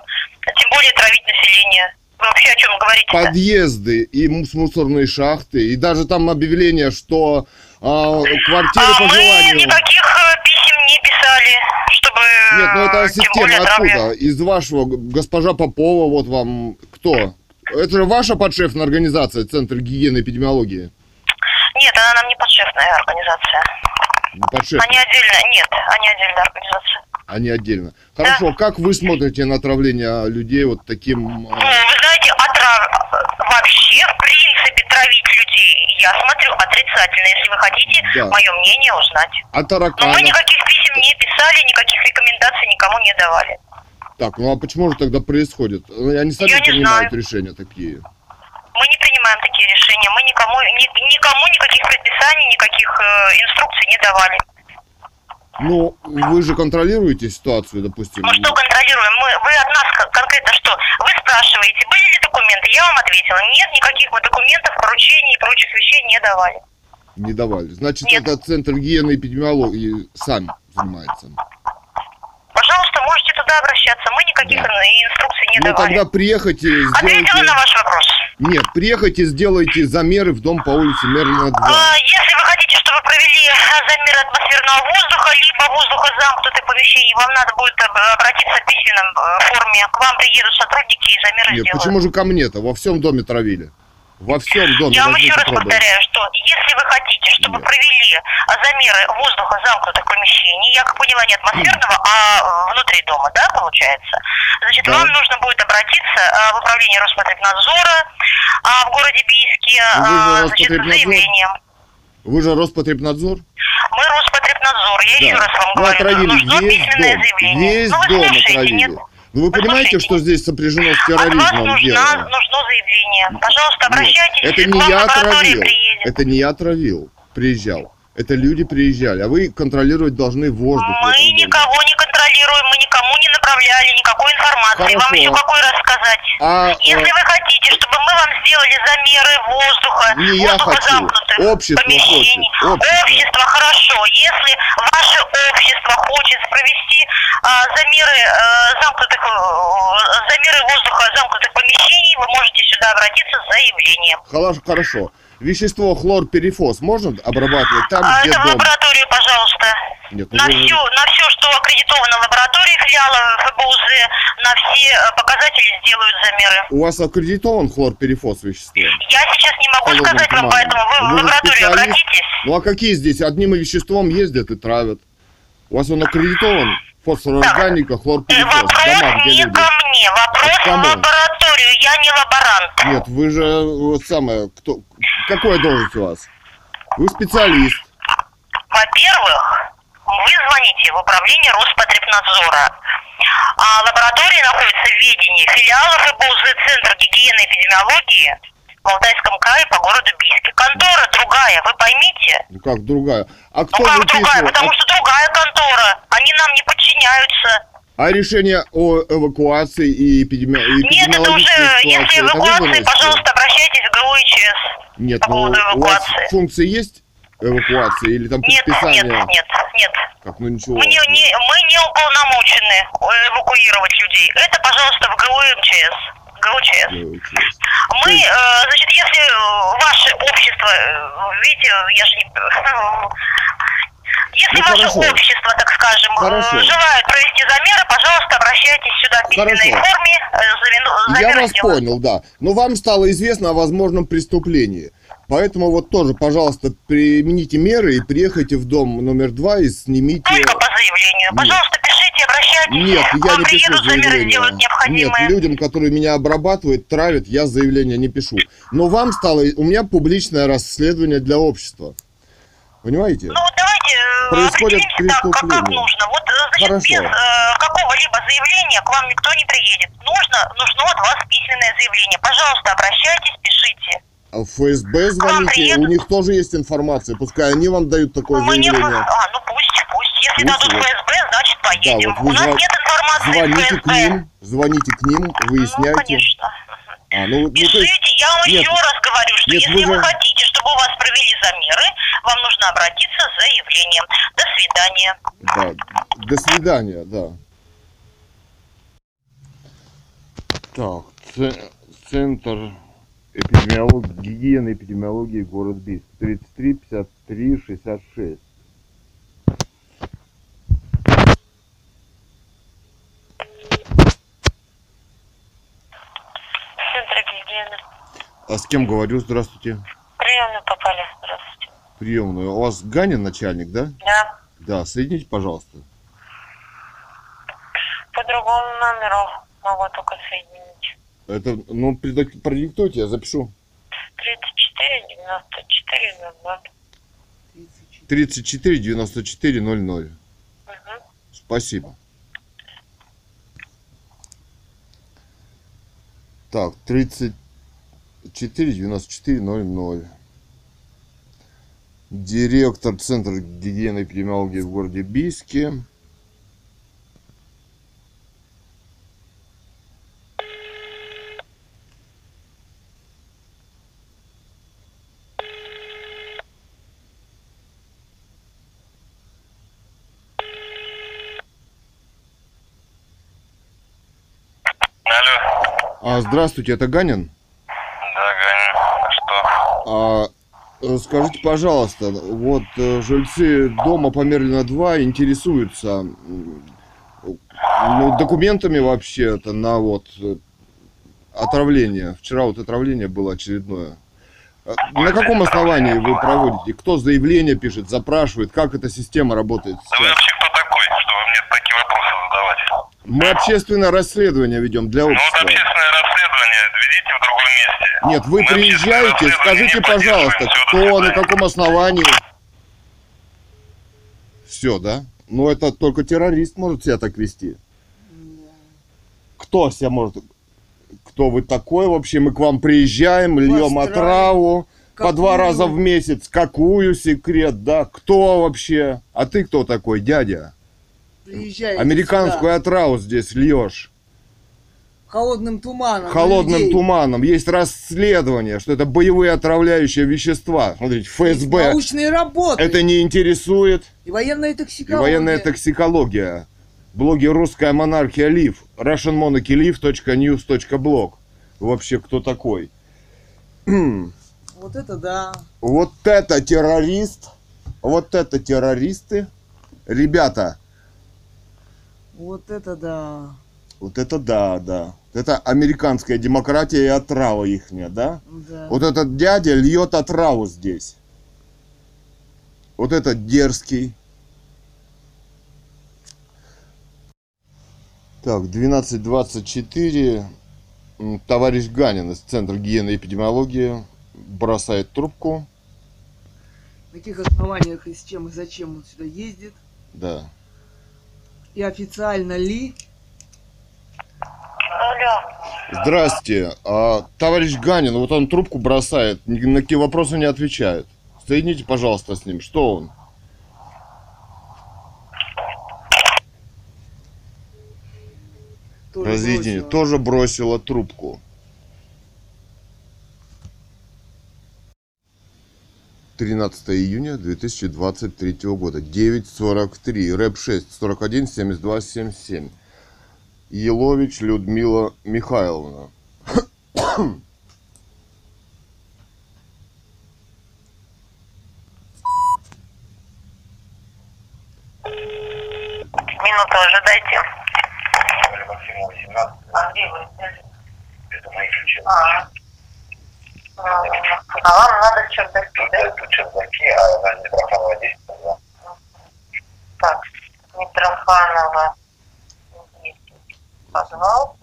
Тем более травить население. Вообще о чем говорите -то? Подъезды и мус- мусорные шахты, и даже там объявление, что а, квартиры А по мы желанию. никаких э, писем не писали, чтобы... Нет, ну это э, система откуда? Из вашего, госпожа Попова, вот вам кто? Это же ваша подшефная организация, Центр гигиены и эпидемиологии. Нет, она нам не подшефная организация. Не подшефная, Они отдельно... Нет, они отдельная организация. Они отдельно. Хорошо, как вы смотрите на отравление людей вот таким... Ну, а, вы знаете, отрав... вообще, в принципе, травить людей я смотрю отрицательно, если вы хотите Да. мое мнение узнать. а Но мы никаких писем не писали, никаких рекомендаций никому не давали. Так, ну а почему же тогда происходит? Ну, Они сами Я не принимают знаю. решения такие. Мы не принимаем такие решения, мы никому, ни- никому никаких предписаний, никаких э, инструкций не давали. Ну, вы же контролируете ситуацию, допустим. Мы что контролируем? Мы, вы от нас кон- конкретно что? Вы спрашиваете, были ли документы? Я вам ответила, нет, никаких мы документов, поручений и прочих вещей не давали. Не давали. Значит, Нет. это Центр гигиены и эпидемиологии сам занимается. Пожалуйста, можете туда обращаться. Мы никаких Да. ин- инструкций не Ну давали. тогда приехайте, Ответила сделайте... на ваш вопрос. Нет, приехайте, сделайте замеры в дом по улице Мерлина 2. А, если вы хотите, чтобы провели а, замер атмосферного воздуха, либо воздуха замкнутых помещений, вам надо будет об- обратиться в письменном э, форме. К вам приедут сотрудники и замеры Нет, сделают. почему же ко мне-то? Во всем доме травили. Во всем доме. Я вам еще раз пробы. повторяю, что если вы хотите, чтобы Нет. провели замеры воздуха замкнутых помещений, я как поняла, не атмосферного, а э, внутри дома, да, получается, значит, Да. вам нужно будет обратиться а, в управление Роспотребнадзора а, в городе Бийске значит, с заявлением. Вы же Роспотребнадзор? Мы Роспотребнадзор, я еще раз вам Вы говорю, отравили нужно весь письменное дом. заявление. Весь ну, вы дом отравили. нет? Ну вы понимаете, что здесь сопряжено с От терроризмом нужна, дело? нужно заявление. Пожалуйста, обращайтесь, Это к не я отравил. приедет. Это не я отравил. Приезжал. Это люди приезжали. А вы контролировать должны воздух. Мы никого не контролируем, мы никому не направляли никакой информации. Вам Хорошо. еще какой раз сказать? А, Если э, вы хотите, чтобы мы вам сделали замеры воздуха, Не я воздуха хочу. замкнутых Общество помещений, хочет. Общество. общество, хорошо. Если ваше общество хочет провести а, замеры э, замкнутых э, замеры воздуха замкнутых помещений, вы можете сюда обратиться с заявлением. Хорошо, хорошо. Вещество хлорперифос можно обрабатывать там, А где это в дом? лабораторию, пожалуйста. Нет, ну На вы же- все, на все, что аккредитовано в лаборатории филиала ФБУЗ, на все э, показатели сделают замеры. У вас аккредитован хлорперифос вещество? Я сейчас не могу Холодным сказать вам, туманом. поэтому вы, в Вы же лабораторию обратитесь. Ну а какие здесь? Одним веществом ездят и травят. У вас он аккредитован? Фосфорорганика, хлорперифос. Вопрос Дома, где не люди. ко мне, вопрос А в лабораторию, я не лаборант. Нет, вы же вот самое, кто, какой должность у вас? Вы специалист. Во-первых, вы звоните в управление Роспотребнадзора. А лаборатория находится в ведении филиала ФБУЗ Центр гигиены и эпидемиологии в Алтайском крае по городу Бийске. Контора другая, вы поймите. Ну как другая? А кто Ну как другая? Потому А- что другая контора. Они нам не подчиняются. А, решение о эвакуации и эпидеми... Нет, это уже, эпидемиологической если ситуации, это пожалуйста, обращайтесь в ГУ и ЧС. Нет, по ну поводу у вас эвакуации. функции есть эвакуации или там Нет, предписание? нет, нет, нет. Как, ну ничего. Мы не, не- мы не уполномочены эвакуировать людей. Это, пожалуйста, в ГУ и МЧС. Эвакуировать. Мы, э, значит, если э, ваше общество, э, видите, я же не... Если Ну, ваше хорошо. общество, так скажем, Хорошо. желает провести замеры, пожалуйста, обращайтесь сюда в письменной Хорошо. форме. замину- Я вас сделают. понял, да. Но вам стало известно о возможном преступлении. Поэтому вот тоже, пожалуйста, примените меры и приехайте в дом номер два и снимите... Только по заявлению. Пожалуйста, пишите, обращайтесь. Нет, я вам не пишу заявление. Нет, людям, которые меня обрабатывают, травят, я заявление не пишу. Но вам стало... У меня публичное расследование для общества. Понимаете? Ну, давайте э, определимся так, как, как нужно. Вот, э, значит, Хорошо. без э, какого-либо заявления к вам никто не приедет. Нужно, нужно от вас письменное заявление. Пожалуйста, обращайтесь, пишите. А в ФСБ звоните, приедут. у них тоже есть информация. Пускай они вам дают такое не... заявление. А, ну пусть, пусть. Если Пусть дадут вот. ФСБ, значит поедем. вот вы У нас зва- нет информации Звоните ФСБ. к ним, звоните к ним, Ну, выясняйте. конечно. Мгм. А, ну, ну то есть, Пишите, я вам нет, еще раз говорю, что нет, если вы вы хотите, чтобы у вас провели замеры, вам нужно обратиться с заявлением. До свидания. да, до свидания, да. Так, центр эпидемиологии, гигиены и эпидемиологии город Бийск. 33 53 66. Центр гигиены. А с кем говорю? Здравствуйте. Приемно попали. Здравствуйте. Приемную. У вас Ганин начальник, да? Да. Да, соедините, пожалуйста. По другому номеру могу только соединить. Это, ну, продиктуйте, я запишу. 34 94 00. 34 94 00. Угу. Спасибо. Так, 34 94 00. Директор Центра гигиены и эпидемиологии в городе Бийске. Алло. А, здравствуйте, это Ганин? Да, Ганин. А что? А, э, скажите, пожалуйста, вот э, жильцы дома по Мерлина 2 интересуются ну, документами вообще-то на вот э, отравление. Вчера вот отравление было очередное. На каком основании вы проводите? Кто заявление пишет, запрашивает? Как эта система работает Да вы вообще кто такой, чтобы мне такие вопросы задавать? Мы общественное расследование ведем для Ну вот общества. общественное расследование ведите в другом месте. Нет, вы Мы приезжаете, скажите, пожалуйста, кто, на каком основании. Все, да? Ну, это только террорист может себя так вести. Кто себя может... Кто вы такой вообще? Мы к вам приезжаем, льем Построим. отраву по два раза в месяц. Какую секрет, да? Кто вообще? А ты кто такой, дядя? Приезжаете Американскую сюда отраву здесь льешь. холодным туманом. холодным людей. туманом. Есть расследование, что это боевые отравляющие вещества. Смотрите, ФСБ. Научные работы. Это не интересует. И военная И токсикология. военная токсикология. Блоги «Русская монархия Лив». russianmonarchylive.news.blog. Вообще, кто такой? Вот это да. Вот это террорист. Вот это террористы. Ребята, Вот это да. вот это да, да. Это американская демократия и отрава ихняя, да? Да. Вот этот дядя льет отраву здесь. Вот этот дерзкий. Так, 12.24. М, Товарищ Ганин из Центра гигиены и эпидемиологии бросает трубку. На каких основаниях и с чем и зачем он сюда ездит. Да. И официально ли. Алло. Здравствуйте. А, товарищ Ганин, вот он трубку бросает, ни на какие вопросы не отвечает. Соедините, пожалуйста, с ним. Что он? Тоже Разведение. бросила. Тоже бросила трубку. 13 июня 2023 года. 9.43. Рэп 6. 41 72 77. Елович Людмила Михайловна. Минуту ожидайте. А где вы? Это мои ключи. А. А вам надо чердаки, да? Это чердаки, а на Митрофанова 10 да. Так, Митрофанова. Подвал.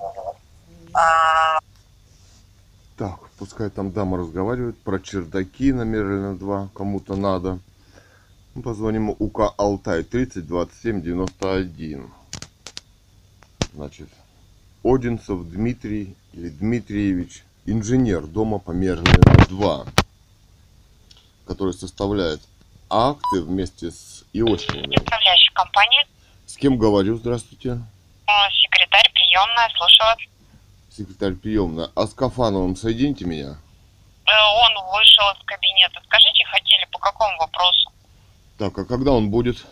А, Так, пускай там дама разговаривает про чердаки на Мерлина 2, кому-то надо. Позвоним УК Алтай 30 27 91. Значит, Одинцев Дмитрий или Дмитриевич, инженер дома по Мерлина 2, который составляет акты вместе с Иосифовной. секретарь приемная. А с Кафановым соедините меня. Э, Он вышел из кабинета. Скажите, хотели по какому вопросу? Так, а когда он будет?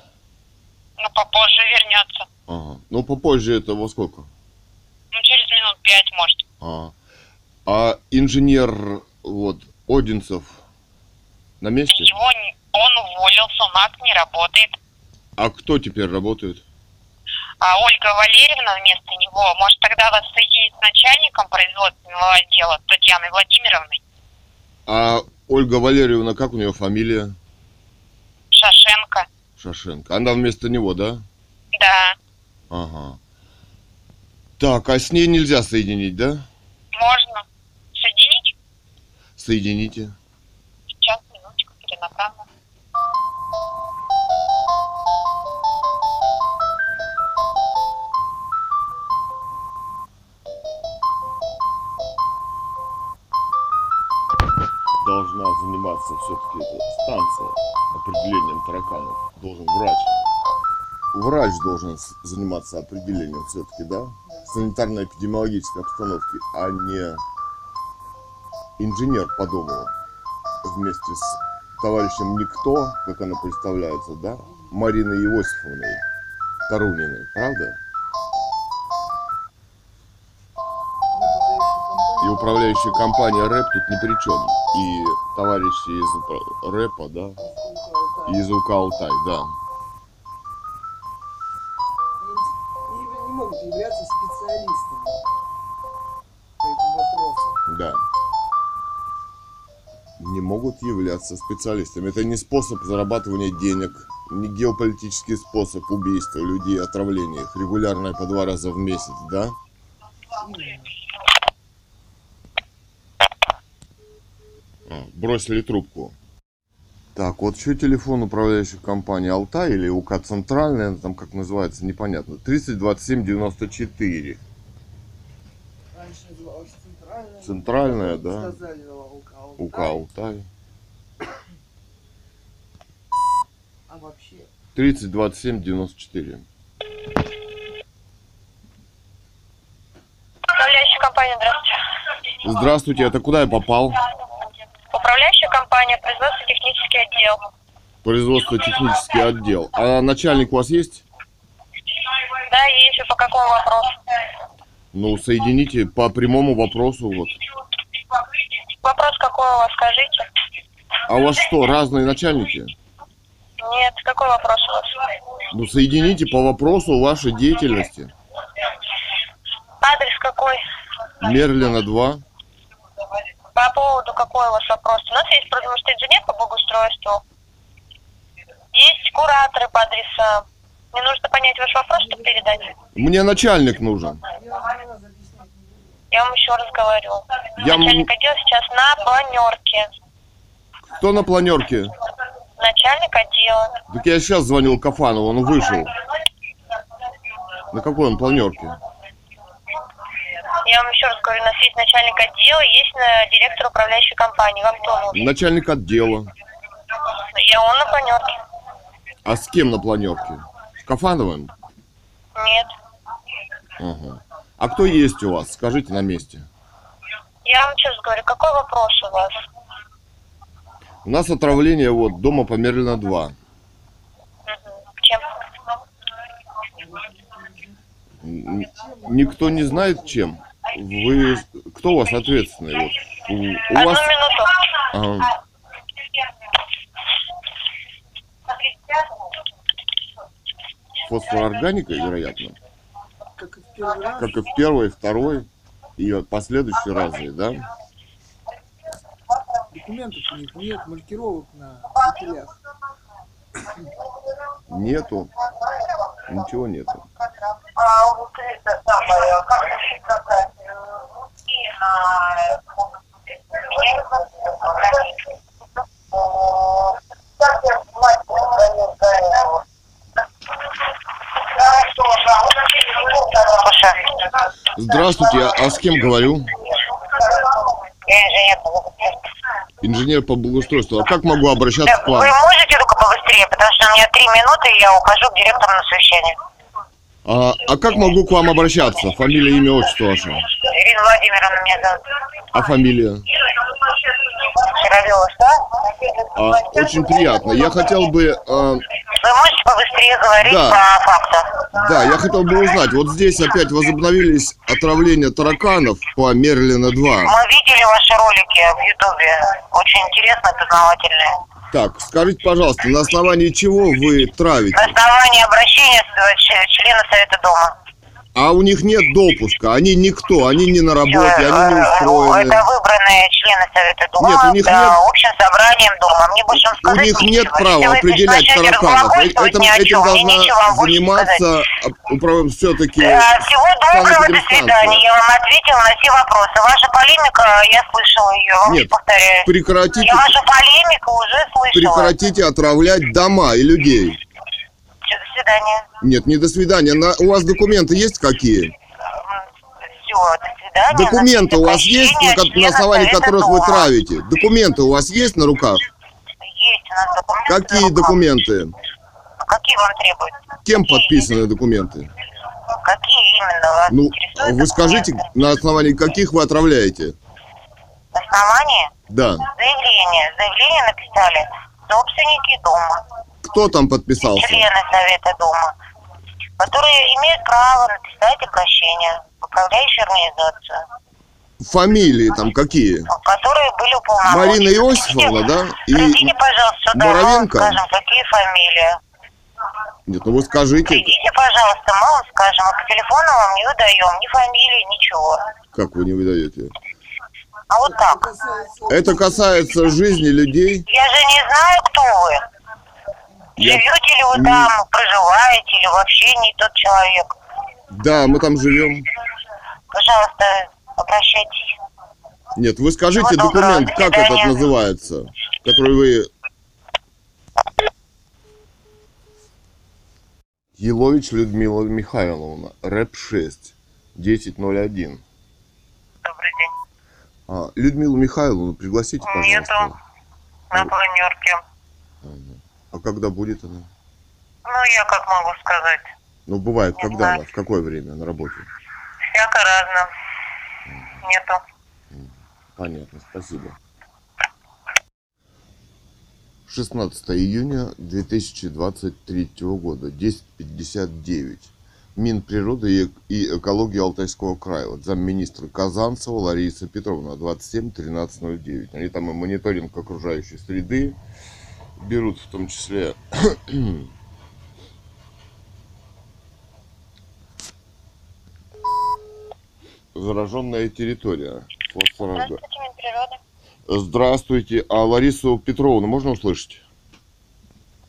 Ну, попозже. Ага. Ну, попозже это во сколько? Ну, через минут пять, может. А, а инженер, вот, Одинцев на месте? Его он уволился, у нас не работает. А кто теперь работает? А Ольга Валерьевна вместо него, может, тогда вас соединить с начальником производственного отдела Татьяной Владимировной А Ольга Валерьевна, как у нее фамилия? Шашенко? Шашенко. Она вместо него, да? Да, Ага. Так, а с ней нельзя соединить, да? можно. Соединить? Соедините. Сейчас, минуточку, перенаправлю. Должна заниматься все-таки эта станция определением тараканов. Должен врач. Врач должен заниматься определением все-таки, да? Санитарно-эпидемиологической обстановки, а не инженер по дому вместе с товарищем Никто, как она представляется, да? Мариной Иосифовной Таруниной, правда? И управляющая компания рэп тут ни при чем. И товарищи из рэпа, да, из УК Алтай, да. Являться специалистами по этому вопросу. Да. Не могут являться специалистами. Это не способ зарабатывания денег, не геополитический способ убийства людей, отравления их, регулярное по два раза в месяц, да? А, бросили трубку. Так, вот еще телефон управляющей компании Алтай или УК Центральная, там как называется, непонятно. 30 27 94. Раньше называлась центральная. Центральная, да. Сказали УК Алтай. УК Алтай. А вообще, 30 27 94. Управляющая компания, здравствуйте. Здравствуйте, это куда я попал? Управляющая компания, производство-технический отдел. Производство технический отдел. А начальник у вас есть? Да, есть. Вы по какому вопросу? Ну, соедините по прямому вопросу. Вот. Вопрос какой у вас, скажите? А у вас что, разные начальники? Нет, какой вопрос у вас? Ну, соедините по вопросу вашей деятельности. Адрес какой? Мерлина 2. По поводу какой у вас вопрос? У нас есть потому что инженер по благоустройству. Есть кураторы по адресам. Мне нужно понять ваш вопрос, чтобы передать. Мне начальник нужен. я вам еще раз говорю. Я Начальник отдела сейчас на планерке. Кто на планерке? Начальник отдела. Так я сейчас звонил Кафанову, он вышел. На какой он планерке? Я вам еще раз говорю, у нас есть начальник отдела, есть директор управляющей компании. Вам кто нужен? Начальник отдела. Я он на планерке. А с кем на планерке? С Кафановым? Нет. Ага. А кто есть у вас? Скажите на месте. Я вам сейчас говорю, какой вопрос у вас? У нас отравление вот дома по Мерлина 2. Мгм. Чем? Никто не знает чем. Вы кто у вас ответственный? Вот. У, у Одну вас минуту. ага. фосфорорганика, вероятно, Как и в первый раз. как и в первый, второй и вот последующие разы, да? Документов у них нет, маркировок на бутылях. Нету, ничего нету. А вот это самое, как сказать, Здравствуйте, а, а с кем говорю? Я инженер по благоустройству. Инженер по благоустройству. А как могу обращаться к Вы вам? можете только побыстрее, потому что у меня три минуты, и я ухожу к директору на совещание. А, а как могу к вам обращаться? Фамилия, имя, отчество ваше. Ирина Владимировна меня зовут. А фамилия? Шаровева, что? А, очень приятно. Я хотел бы... а, Вы можете побыстрее говорить Да. по факту? да, я хотел бы узнать. Вот здесь опять возобновились отравления тараканов по Мерлина 2. Мы видели ваши ролики в Ютубе. Очень интересно, познавательные. Так, скажите, пожалуйста, на основании чего вы травите? На основании обращения э, члена Совета Дома. А у них нет допуска, они никто, они не на работе, они не Э, устроены. Это выбранные члены Совета Дома Нет, у них да, нет- общим собранием Дома. Мне больше вам У сказать них нет права Если определять тараканов. Э- Этим, этим должна заниматься сказать. все-таки Э, Всего доброго, до свидания. Я вам ответила на все вопросы. Ваша полемика, я слышала ее, вам Нет, не повторяю. Прекратите, Я вашу полемику уже слышала. прекратите отравлять дома и людей. Всё, До свидания. Нет, не до свидания. На, у вас документы есть какие? Все, до свидания. Документы у вас есть, на, на основании которых вы Дома. травите? Документы у вас есть на руках? Есть у нас документы. Какие на руках. документы? Какие вам требуются? Кем Какие подписаны документы? Какие именно вас Ну, вы скажите, документы? на основании каких вы отравляете? Основание? Да. Заявление. Заявление написали собственники дома, Кто там подписался? члены Совета дома, которые имеют право написать обращение в управляющую организацию, Фамилии там какие? которые были уполномочены. Марина Иосифовна, да? И Придите, пожалуйста, сюда, Боровенко? скажем, какие фамилии. Нет, ну вы скажите, Придите, пожалуйста, мы вам скажем, мы по телефону вам не выдаем ни фамилии, ничего. как вы не выдаете? А вот так. Это касается жизни людей. Я же не знаю, кто вы. Я- Живете ли вы не- там, проживаете, или вообще не тот человек. Да, мы там живем. Пожалуйста, обращайтесь. Нет, вы скажите Всего документ, до как этот называется, который вы... Елович Людмила Михайловна, рэп 6, 1001. Добрый день. А, Людмилу Михайловну пригласите, Нету. пожалуйста. На планерке. А когда будет она? Ну, я как могу сказать. Ну, бывает, Не когда знаю. она, в какое время на работе? Всяко разно. Нету. Понятно, спасибо. 16 июня 2023 года, 10.59. Минприроды и, экологии Алтайского края. Вот замминистра Казанцева Лариса Петровна, 27 1309. Они там и мониторинг окружающей среды берут, в том числе зараженная территория. Здравствуйте. Здравствуйте. А Ларису Петровну можно услышать?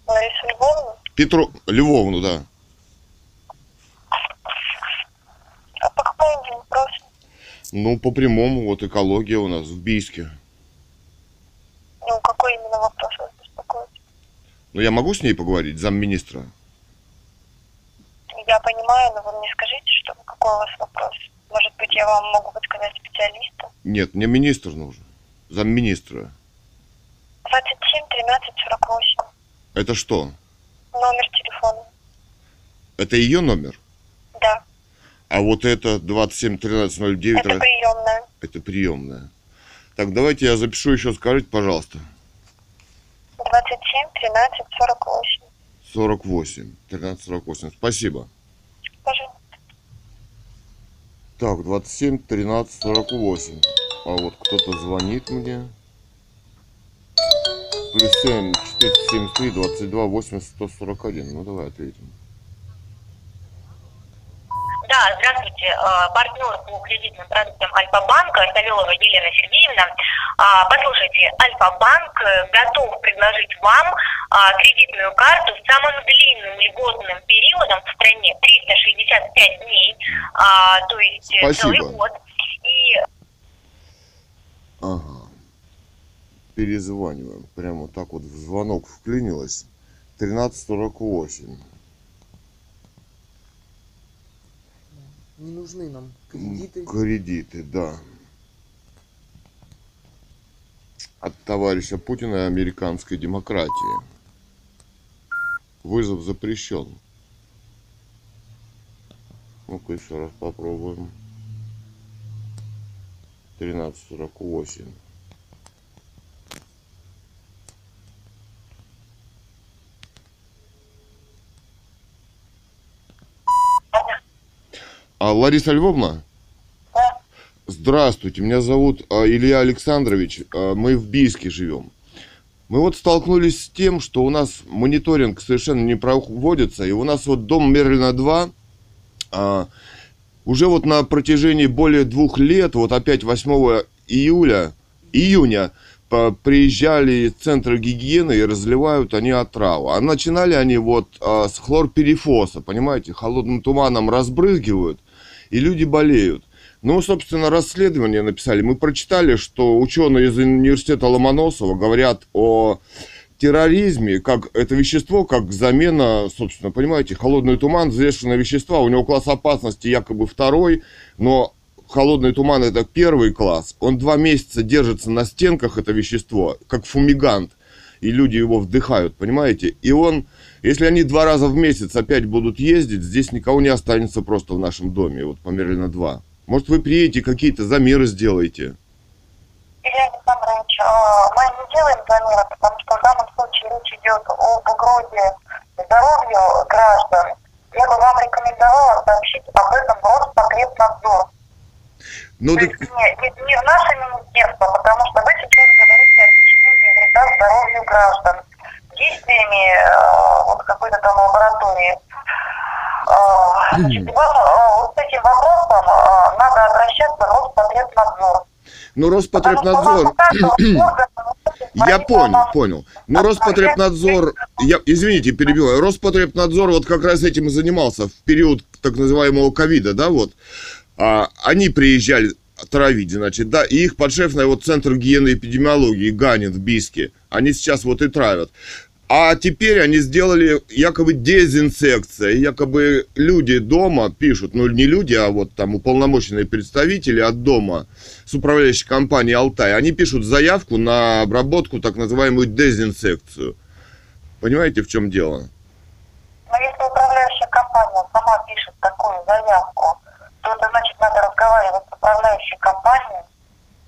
Лариса Львовна. Петро... Львовну, да. А по какому вопросу? Ну, по прямому, вот экология у нас в Бийске. Ну, какой именно вопрос? Ну, я могу с ней поговорить, замминистра? Я понимаю, но вы мне скажите, что какой у вас вопрос? Может быть, я вам могу подсказать специалиста? Нет, мне министр нужен. Замминистра. 27 13 48. Это что? Номер телефона. Это ее номер? Да. А вот это 271309, Это приемная. это приемная. Так, давайте я запишу еще, скажите, пожалуйста. 27 13 48. 48, 1348. Спасибо. Пожалуйста. Так, 27, 13, 48. А вот кто-то звонит мне. Плюс 7, 473, 22, 80, 141. Ну, давай ответим. Да, здравствуйте. Э, Партнер по кредитным продуктам Альфа-банка Савелова Елена Сергеевна. А, Послушайте, Альфа-банк э, готов предложить вам а, кредитную карту с самым длинным льготным периодом в стране 365 дней, а, то есть э, Спасибо. целый год. И Ага. Перезваниваем. Прямо так вот в звонок вклинилось. 1348. Не нужны нам кредиты. Кредиты, да. От товарища Путина и американской демократии. Вызов запрещен. Ну-ка еще раз попробуем. 13.48. А, Лариса Львовна? Здравствуйте, меня зовут а, Илья Александрович, а, мы в Бийске живем. Мы вот столкнулись с тем, что у нас мониторинг совершенно не проводится, и у нас вот дом Мерлина 2 а, уже вот на протяжении более двух лет, вот опять 8 июля, июня, по- приезжали из центра гигиены и разливают они отраву. А начинали они вот а, с хлорперифоса, понимаете, холодным туманом разбрызгивают, и люди болеют. Ну, собственно, расследование написали. Мы прочитали, что ученые из университета Ломоносова говорят о терроризме, как это вещество, как замена, собственно, понимаете, холодный туман, взвешенное вещество, у него класс опасности якобы второй, но холодный туман это первый класс, он два месяца держится на стенках, это вещество, как фумигант, и люди его вдыхают, понимаете, и он, если они два раза в месяц опять будут ездить, здесь никого не останется просто в нашем доме, вот по Мерлина 2. Может, вы приедете, какие-то замеры сделаете? Илья Александрович, э, мы не делаем замеры, потому что в данном случае речь идет об угрозе здоровью граждан. Я бы вам рекомендовала сообщить об этом в Роспотребнадзор. Ну, То так, есть не, не, не в наше министерство, потому что вы сейчас говорите о причинении вреда здоровью граждан действиями э, вот какой-то там лаборатории. Э, значит, вам э, вот с этим вопросом э, надо обращаться в Роспотребнадзор. ну Роспотребнадзор... Я понял, понял. Но Роспотребнадзор, я, извините, перебиваю, Роспотребнадзор вот как раз этим и занимался в период так называемого ковида, да, вот. А, они приезжали травить, значит, да, и их подшефный вот Центр гигиены и эпидемиологии Ганин в Биске, они сейчас вот и травят. А теперь они сделали якобы дезинсекция, якобы люди дома пишут, ну не люди, а вот там уполномоченные представители от дома с управляющей компанией «Алтай», они пишут заявку на обработку, так называемую дезинсекцию. Понимаете, в чем дело? Но если управляющая компания сама пишет такую заявку, то это значит надо разговаривать с управляющей компанией.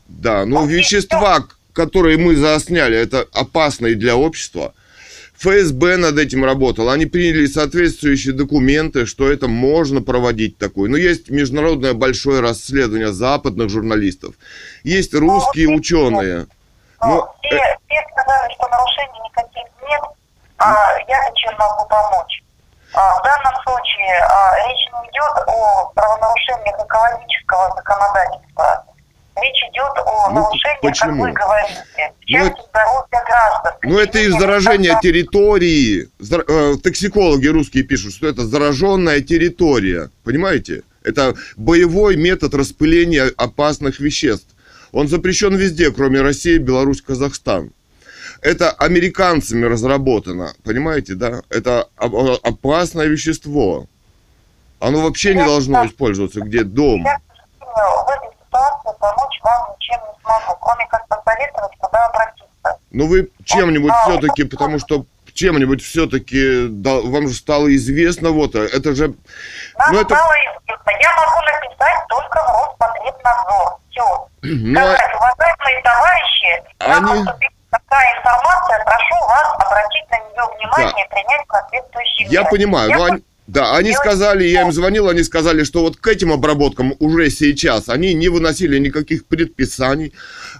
Да, но вещества, которые мы заосняли, это опасные для общества. ФСБ над этим работал. Они приняли соответствующие документы, что это можно проводить такое. Но есть международное большое расследование западных журналистов. Есть русские ученые. Но Ну, все, все сказали, что нарушений никаких нет, а я чем могу помочь. А, в данном случае а, речь не идет о правонарушениях экологического законодательства. Речь идет о Ну, почему? как вы говорите, Ну, здоровья граждан. Ну, это из заражения территории. Э, Токсикологи русские пишут, что это зараженная территория. Понимаете? Это боевой метод распыления опасных веществ. Он запрещен везде, кроме России, Беларусь, Казахстан. Это американцами разработано, понимаете, да? Это опасное вещество. Оно вообще не должно использоваться где дома. Я, ситуации помочь вам ничем не смогу, кроме как посоветовать, куда обратиться. Ну вы чем-нибудь все-таки, потому что чем-нибудь все-таки вам же стало известно, вот, а это же... Нам Ну, это- стало известно. Я могу написать только в Роспотребнадзор. Все. Ну, а- Сказать, уважаемые товарищи, Они- такая информация, прошу вас обратить на нее внимание и принять соответствующие Я меры. понимаю, Я но они, да, они сказали, я им звонил, они сказали, что вот к этим обработкам уже сейчас они не выносили никаких предписаний,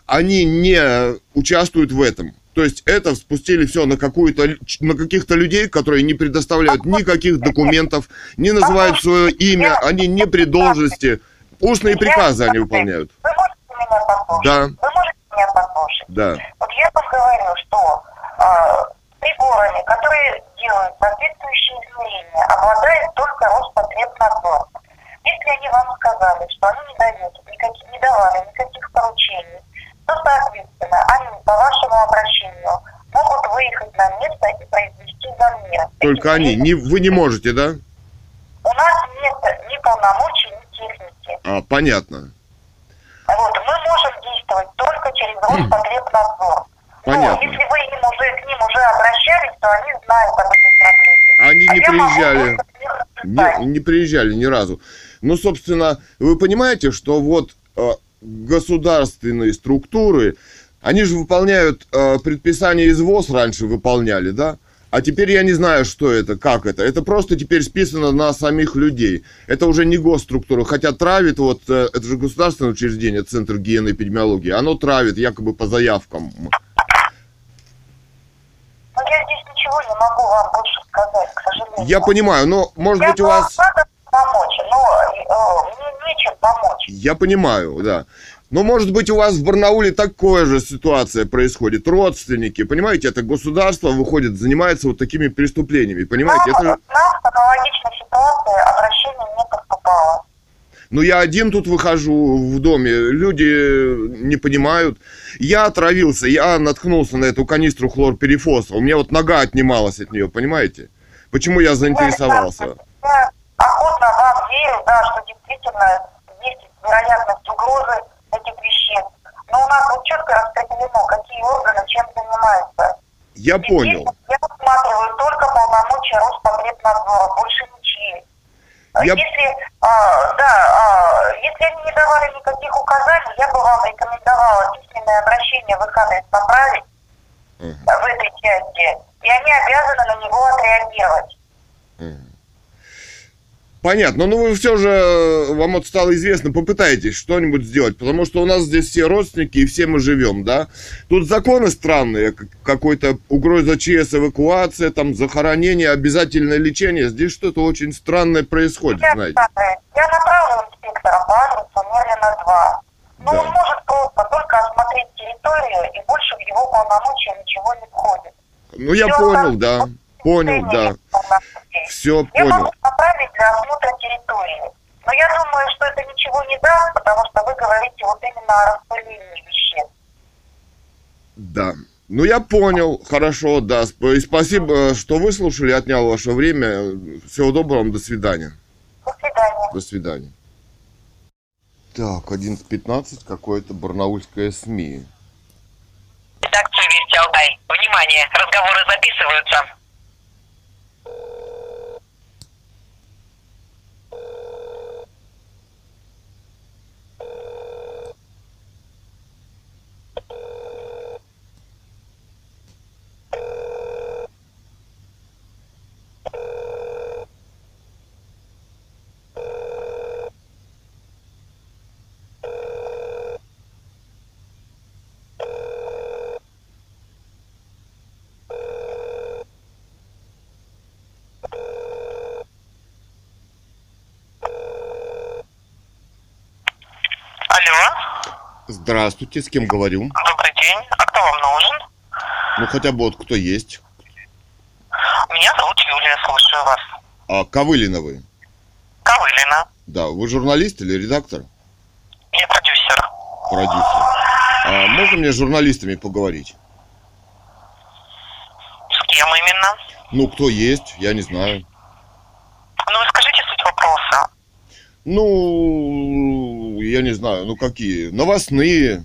они не участвуют в этом. То есть это спустили все на какую-то на каких-то людей, которые не предоставляют никаких документов, не называют свое имя, они не при должности. Устные приказы они выполняют. Вы можете меня послушать? Да. Вы можете меня послушать? Да. Вот я вам говорю, что а, приборами, которые делают соответствующие измерения, обладает только Роспотребнадзор. Если они вам сказали, что они не дают, никаких, не давали никаких поручений, то, соответственно, они по вашему обращению могут выехать на место и произвести замер. Только они. Не, вы не можете, да? У нас нет ни полномочий, ни техники. А, понятно. Вот, мы можем действовать только через Роспотребнадзор. Понятно. Ну, если вы им уже, к ним уже обращались, то они знают об этой проблеме. Они А не могу приезжали. Не, не приезжали ни разу. Ну, собственно, вы понимаете, что вот э, государственные структуры, они же выполняют э, предписание из ВОЗ раньше выполняли, да? А теперь я не знаю, что это, как это. Это просто теперь списано на самих людей. Это уже не госструктура. Хотя травит, вот, э, это же государственное учреждение, Центр гигиены и эпидемиологии, оно травит якобы по заявкам. Но Ну, я здесь ничего не могу вам больше сказать, к сожалению. Я понимаю, но, может Я быть, у вас... надо помочь, но э, мне нечем помочь. Я понимаю, да. Но, может быть, у вас в Барнауле такая же ситуация происходит. Родственники, понимаете, это государство выходит, занимается вот такими преступлениями, понимаете? Нам, Это нам аналогичной ситуации обращение не поступало. Ну, я один тут выхожу в доме, люди не понимают. Я отравился, я наткнулся на эту канистру хлорперифоса. У меня вот нога отнималась от нее, понимаете? Почему я заинтересовался? Я охотно вам верю, да, что действительно есть вероятность угрозы этих веществ. Но у нас вот четко распределено, какие органы чем занимаются. Я И понял. Я рассматриваю только полномочия Роспотребнадзора, больше ничьи. А Я- Если, а, да, а, если они не давали никаких указаний, я бы вам рекомендовала письменное обращение в адрес направить Мгм. в этой части, и они обязаны на него отреагировать. Понятно, но вы все же, э, вам вот стало известно, попытайтесь что-нибудь сделать, потому что у нас здесь все родственники и все мы живем, да? Тут законы странные, как- какой-то угроза ЧС, эвакуация, там, захоронение, обязательное лечение. Здесь что-то очень странное происходит, Я, знаете. я направлю инспектора по адресу Мерлина 2. Но Да. он может просто только осмотреть территорию, и больше в его полномочия ничего не входит. Ну, я Всё понял, да, понял, да, все Я понял. могу направить для осмотра территории. Но я думаю, что это ничего не даст, потому что вы говорите вот именно о распылении веществ. Да. Ну, я понял, хорошо, да. И Спасибо, что выслушали, отнял ваше время. Всего доброго вам, до свидания. До свидания. До свидания. Так, 11.15, какое-то барнаульское СМИ. Редакцию Вести Алтай. Внимание, разговоры записываются. Здравствуйте, с кем говорю? добрый день. А кто вам нужен? Ну, хотя бы вот кто есть. Меня зовут Юлия, слушаю вас. А, Ковылина вы. Ковылина. Да, вы журналист или редактор? Я продюсер. Продюсер. А можно мне с журналистами поговорить? С кем именно? Ну, кто есть, я не знаю. Ну, вы скажите суть вопроса. Ну, я не знаю, ну какие? Новостные.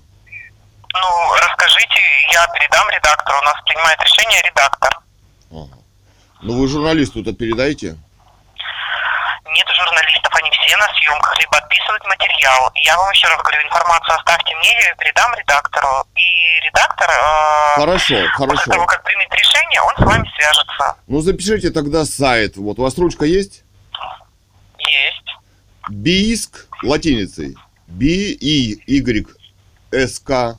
Ну, расскажите, я передам редактору. У нас принимает решение редактор. Ага. Ну, вы журналисту-то передайте. Нет журналистов, они все на съемках, либо подписывают материал. Я вам еще раз говорю, информацию оставьте мне, я ее передам редактору. И редактор, э, Хорошо, после того, хорошо. как примет решение, он с вами свяжется. Ну, запишите тогда сайт. Вот, у вас ручка есть? Есть. Бийск латиницей. Би и Y С К.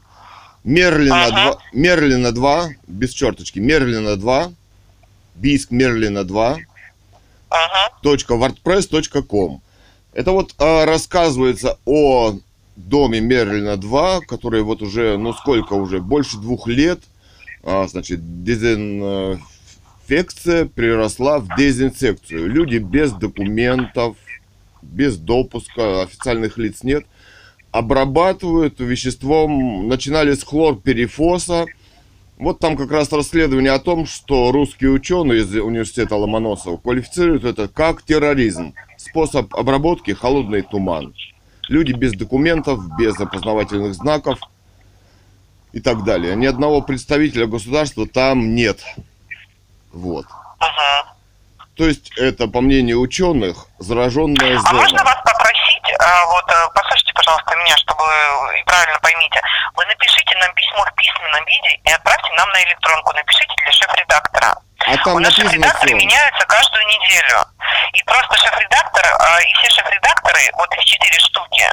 Мерлина Ага. 2. Мерлина 2. Без черточки. Мерлина 2. Бийск Мерлина 2. Угу. wordpress.com. Это вот а, рассказывается о доме Мерлина 2, который вот уже, ну сколько уже, больше двух лет, а, значит, дезинфекция переросла в дезинсекцию. Люди без документов, без допуска, официальных лиц нет, обрабатывают веществом, начинали с хлорперифоса, вот там как раз расследование о том, что русские ученые из университета Ломоносова квалифицируют это как терроризм. Способ обработки – холодный туман. Люди без документов, без опознавательных знаков и так далее. Ни одного представителя государства там нет. Вот. Угу. То есть это, по мнению ученых, зараженная А можно зона. вас попросить, а, вот, э, пожалуйста, меня, чтобы и правильно поймите. Вы напишите нам письмо в письменном виде и отправьте нам на электронку. Напишите для шеф-редактора. А там У нас шеф-редакторы все. меняются каждую неделю. И просто шеф-редактор, а, и все шеф-редакторы, вот их четыре штуки,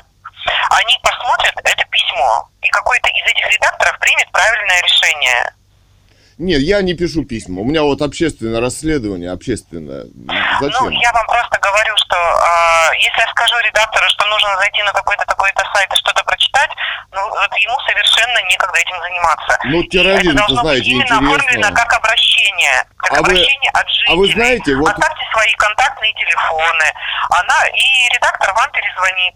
они посмотрят это письмо. И какой-то из этих редакторов примет правильное решение. Нет, я не пишу письма. У меня вот общественное расследование, общественное. Зачем? Ну, я вам просто говорю, что а, если я скажу редактору, что нужно зайти на какой-то такой-то сайт и что-то прочитать, ну, вот ему совершенно некогда этим заниматься. Ну, терроризм, это вы знаете, именно интересно. оформлено как обращение. Как А вы- обращение от жителей. а вы знаете, вот- Оставьте свои контактные телефоны. Она, и редактор вам перезвонит.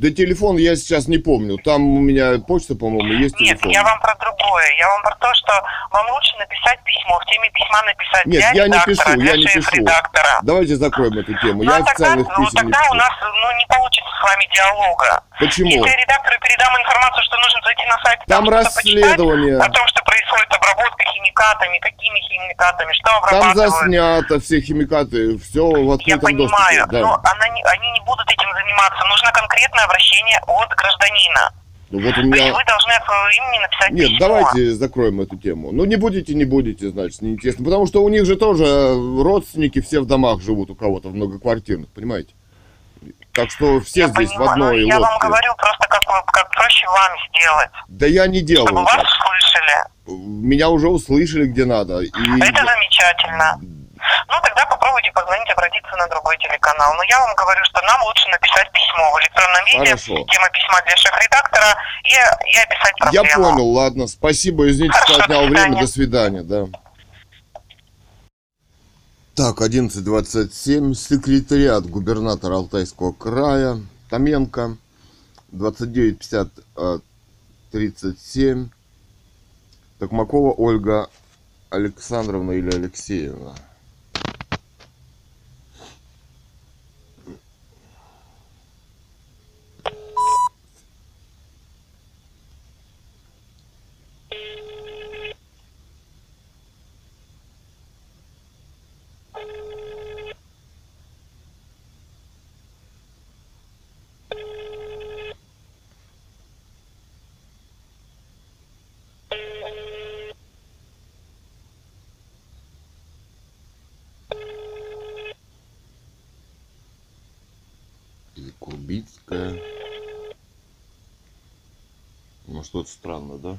Да телефон я сейчас не помню. Там у меня почта, по-моему, есть Нет, телефон. я вам про другое. Я вам про то, что вам лучше написать письмо, в теме письма написать Нет, для я не редактора, пишу, для я не пишу. шеф-редактора. Давайте закроем эту тему. Ну, я а тогда, официальных ну, писем не тогда пишу. у нас ну, не получится с вами диалога. Почему? Если я редактору передам информацию, что нужно зайти на сайт, Там что-то расследование. о том, что происходит обработка химикатами, какими химикатами, что Там обрабатывают. заснято все химикаты, все в Я открытом понимаю, доступе. но Да. она не- они не будут этим заниматься. Нужно конкретное обращение от гражданина. Ну вот у То есть меня... вы должны от своего имени написать Нет, письмо. давайте закроем эту тему. Ну не будете, не будете, значит, неинтересно. Потому что у них же тоже родственники все в домах живут, у кого-то в многоквартирных, понимаете? Так что все Я здесь в понимаю, одной но Я вам лодке. говорю просто, как, как проще вам сделать, Да я не делаю чтобы вас так. услышали. Меня уже услышали где надо. И... Это замечательно. Ну, тогда попробуйте позвонить, обратиться на другой телеканал. Но я вам говорю, что нам лучше написать письмо в электронном виде, Хорошо. тема письма для шеф-редактора и, и описать Я проблему. понял, ладно. Спасибо, извините, что Хорошо, отнял до время. До свидания, да. Так, 11.27. Секретариат губернатора Алтайского края. Томенко. 29.50. э, 37. Токмакова Ольга Александровна или Алексеевна. Или Курбицкая. Что-то странно, да?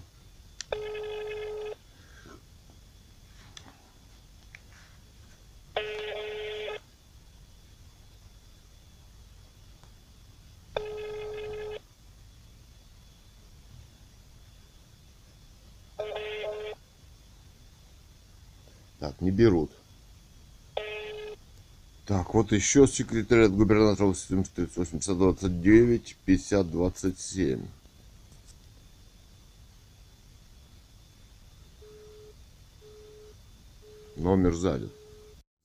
Так, не берут. Так, вот еще секретариат губернатора 829 50 Номер занят.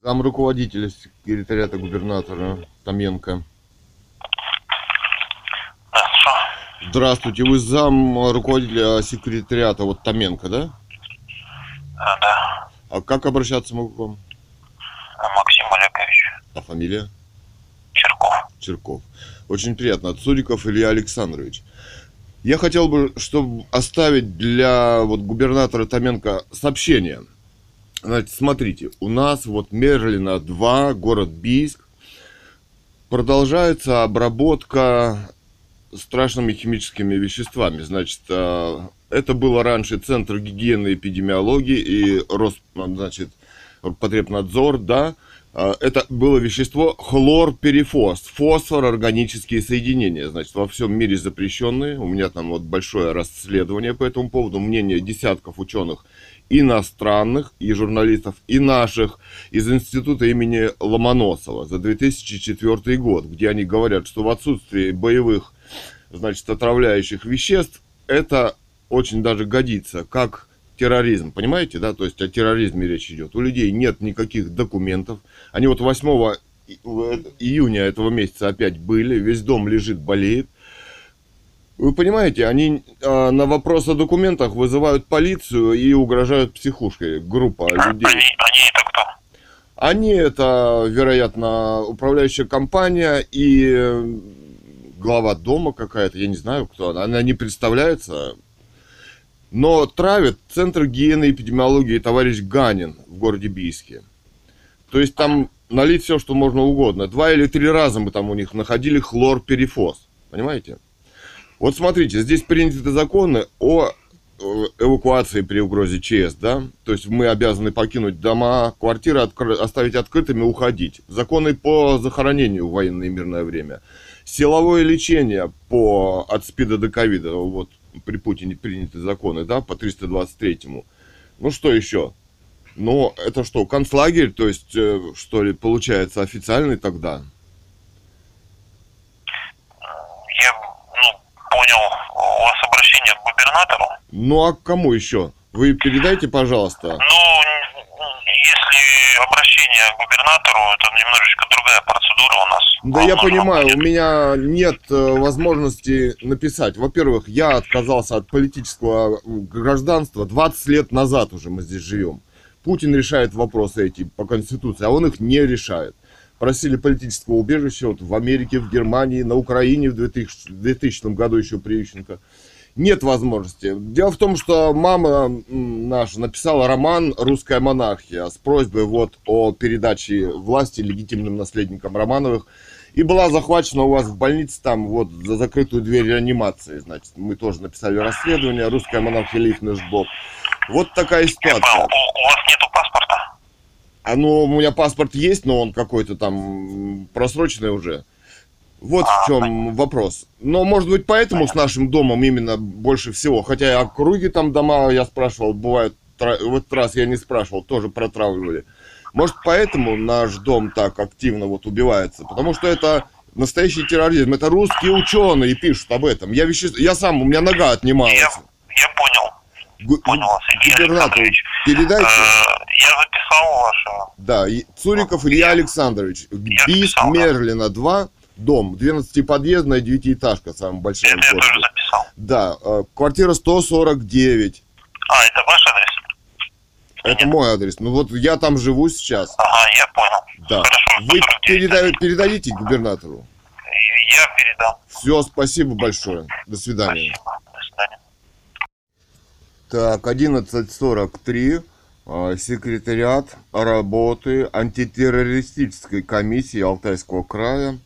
Зам руководителя секретариата губернатора Томенко. Здравствуйте, вы зам руководителя секретариата вот Томенко, да? А, да, А как обращаться могу к вам? Максим Олегович А фамилия? Черков. Черков. Очень приятно. Цуриков Илья Александрович. Я хотел бы, чтобы оставить для вот губернатора Томенко сообщение. Значит, смотрите, у нас вот Мерлина 2, город Бийск, продолжается обработка страшными химическими веществами. Значит, э, это было раньше Центр гигиены и эпидемиологии и Рос, значит, Потребнадзор, да, А, это было вещество хлорперифос, фосфор, органические соединения, значит, во всем мире запрещенные. У меня там вот большое расследование по этому поводу, мнение десятков ученых иностранных и журналистов, и наших из института имени Ломоносова за 2004 год, где они говорят, что в отсутствии боевых, значит, отравляющих веществ это очень даже годится, как терроризм, понимаете, да, то есть о терроризме речь идет. У людей нет никаких документов. Они вот 8 и- э, июня этого месяца опять были, весь дом лежит, болеет. Вы понимаете, они а, на вопрос о документах вызывают полицию и угрожают психушкой. Группа людей. Они, они это кто? Они это, вероятно, управляющая компания и э, глава дома какая-то, я не знаю, кто она. Она не представляется. Но травит Центр гигиены и эпидемиологии товарищ Ганин в городе Бийске. То есть там налить все, что можно угодно. Два или три раза мы там у них находили хлорперифос. Понимаете? Вот смотрите, здесь приняты законы о э, эвакуации при угрозе ЧС, да? То есть мы обязаны покинуть дома, квартиры откры- оставить открытыми, уходить. Законы по захоронению в военное и мирное время. Силовое лечение по, от СПИДа до ковида, вот при Путине приняты законы, да, по 323-му. Ну что еще? Ну, это что, концлагерь, то есть, э, что ли, получается официальный тогда? Я, ну, понял, у вас обращение к губернатору. Ну, а к кому еще? Вы передайте, пожалуйста. Ну, если обращение к губернатору, это немножечко другая процедура у нас. Да Вам я понимаю, будет- у меня нет э, возможности написать. Во-первых, я отказался от политического м, гражданства 20 лет назад уже мы здесь живем. Путин решает вопросы эти по Конституции, а он их не решает. Просили политического убежища вот в Америке, в Германии, на Украине в 2000, 2000 году еще при Ющенко. Нет возможности. Дело в том, что мама наша написала роман «Русская монархия» с просьбой вот о передаче власти легитимным наследникам Романовых. И была захвачена у вас в больнице там вот за закрытую дверь реанимации. Значит, мы тоже написали расследование «Русская монархия Лейфнешбок». Вот такая ситуация. у вас нету паспорта? А ну, у меня паспорт есть, но он какой-то там просроченный уже. Вот в чем вопрос. Но, может быть, поэтому с нашим домом именно больше всего. Хотя округи там дома, я спрашивал, бывает, тра- в этот раз я не спрашивал, тоже протравливали. Может, поэтому наш дом так активно вот убивается. Потому что это настоящий терроризм. Это русские ученые пишут об этом. Я, веще... я сам, у меня нога отнималась. Я, я понял. Гу- понял вас, Илья Губернатору Александрович. передайте. Э, я записал вашего. Да, и Цуриков Илья Александрович. Записал, да. Мерлина 2, дом, 12-подъездная девятиэтажка, самая большая Это я тоже записал. Да, э, квартира 149. А, это ваш адрес? Это мой адрес. Ну вот я там живу сейчас. Ага, я понял. Да. Хорошо, Вы 149. переда- передадите губернатору. Я передам. Все, спасибо большое. До свидания. Спасибо. Так, 11.43. э, Секретариат работы антитеррористической комиссии Алтайского края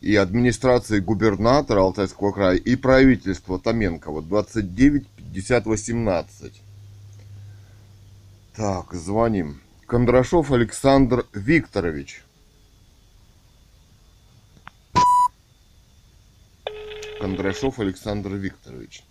и администрации губернатора Алтайского края и правительства Томенкова 29 50 18. Так, звоним. Кондрашов Александр Викторович. Кондрашов Александр Викторович.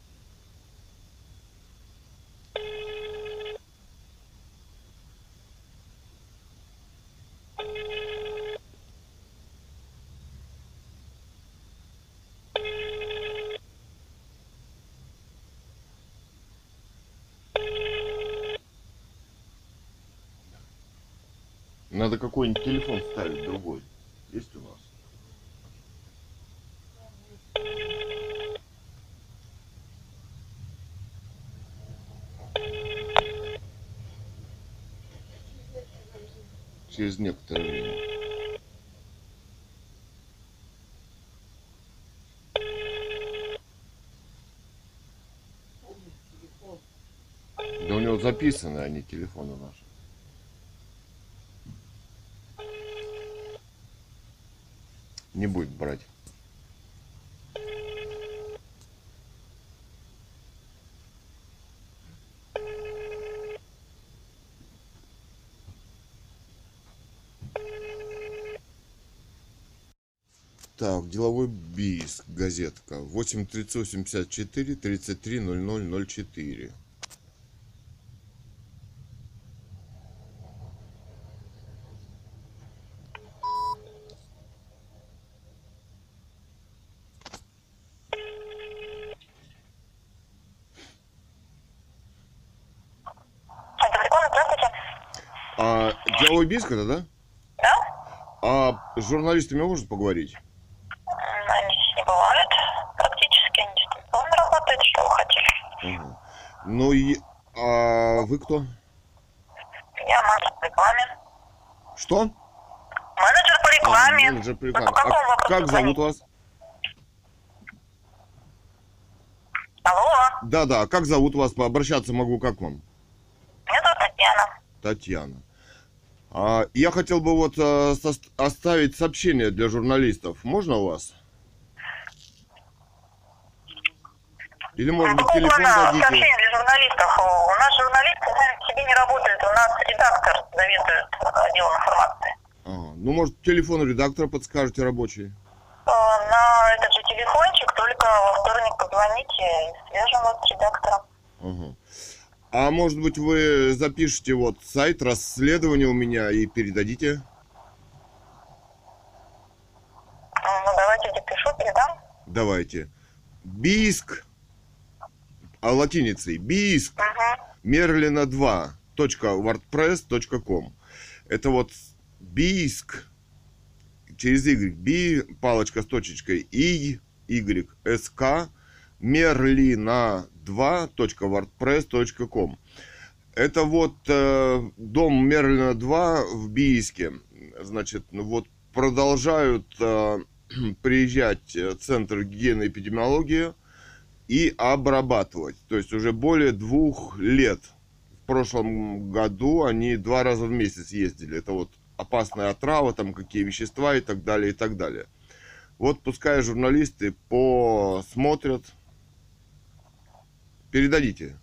Какой-нибудь телефон ставить другой. Есть у нас? Через некоторое время. Да у него записаны они телефоны наши. Не будет брать. Так, деловой биск, газетка. 8 384 33 00 04. Центр закона, здравствуйте. А это, да? Да? А с журналистами можно поговорить? Они здесь не бывают. Практически они дистанционно работают. Что вы хотели? Ага. Ну и... А вы кто? Я менеджер в рекламе. Что? Менеджер по А, рекламе. менеджер по Вы рекламе. по какому А вопросу как зовут вас? Алло, Да-да, а как зовут вас? Обращаться могу как вам? меня зовут Татьяна. Татьяна. А, я хотел бы вот э, оставить сообщение для журналистов. Можно у вас? Или, может быть, телефон дадите? сообщение для журналистов? У нас журналисты сами себе не работают, у нас редактор заведует отделом информации. Ага. Ну, может, телефон редактора подскажете рабочий? Э, На этот же телефончик только во вторник позвоните и свяжем вас с редактором. Ага. А может быть, вы запишите вот сайт расследования у меня и передадите? Ну, давайте запишу, передам. Давайте. Бийск, а латиницей, Бийск, Угу. Мерлина 2, .wordpress.com. Это вот Бийск, через Y, Би, палочка с точечкой, И, Y, СК, Мерлина 2.wordpress.com. Это вот э, дом Мерлина 2 в Бийске. Значит, ну вот продолжают э, приезжать э, Центр гигиены и эпидемиологии и обрабатывать. То есть уже более двух лет. В прошлом году они два раза в месяц ездили. Это вот опасная отрава, там какие вещества и так далее, и так далее. Вот пускай журналисты посмотрят. Передадите.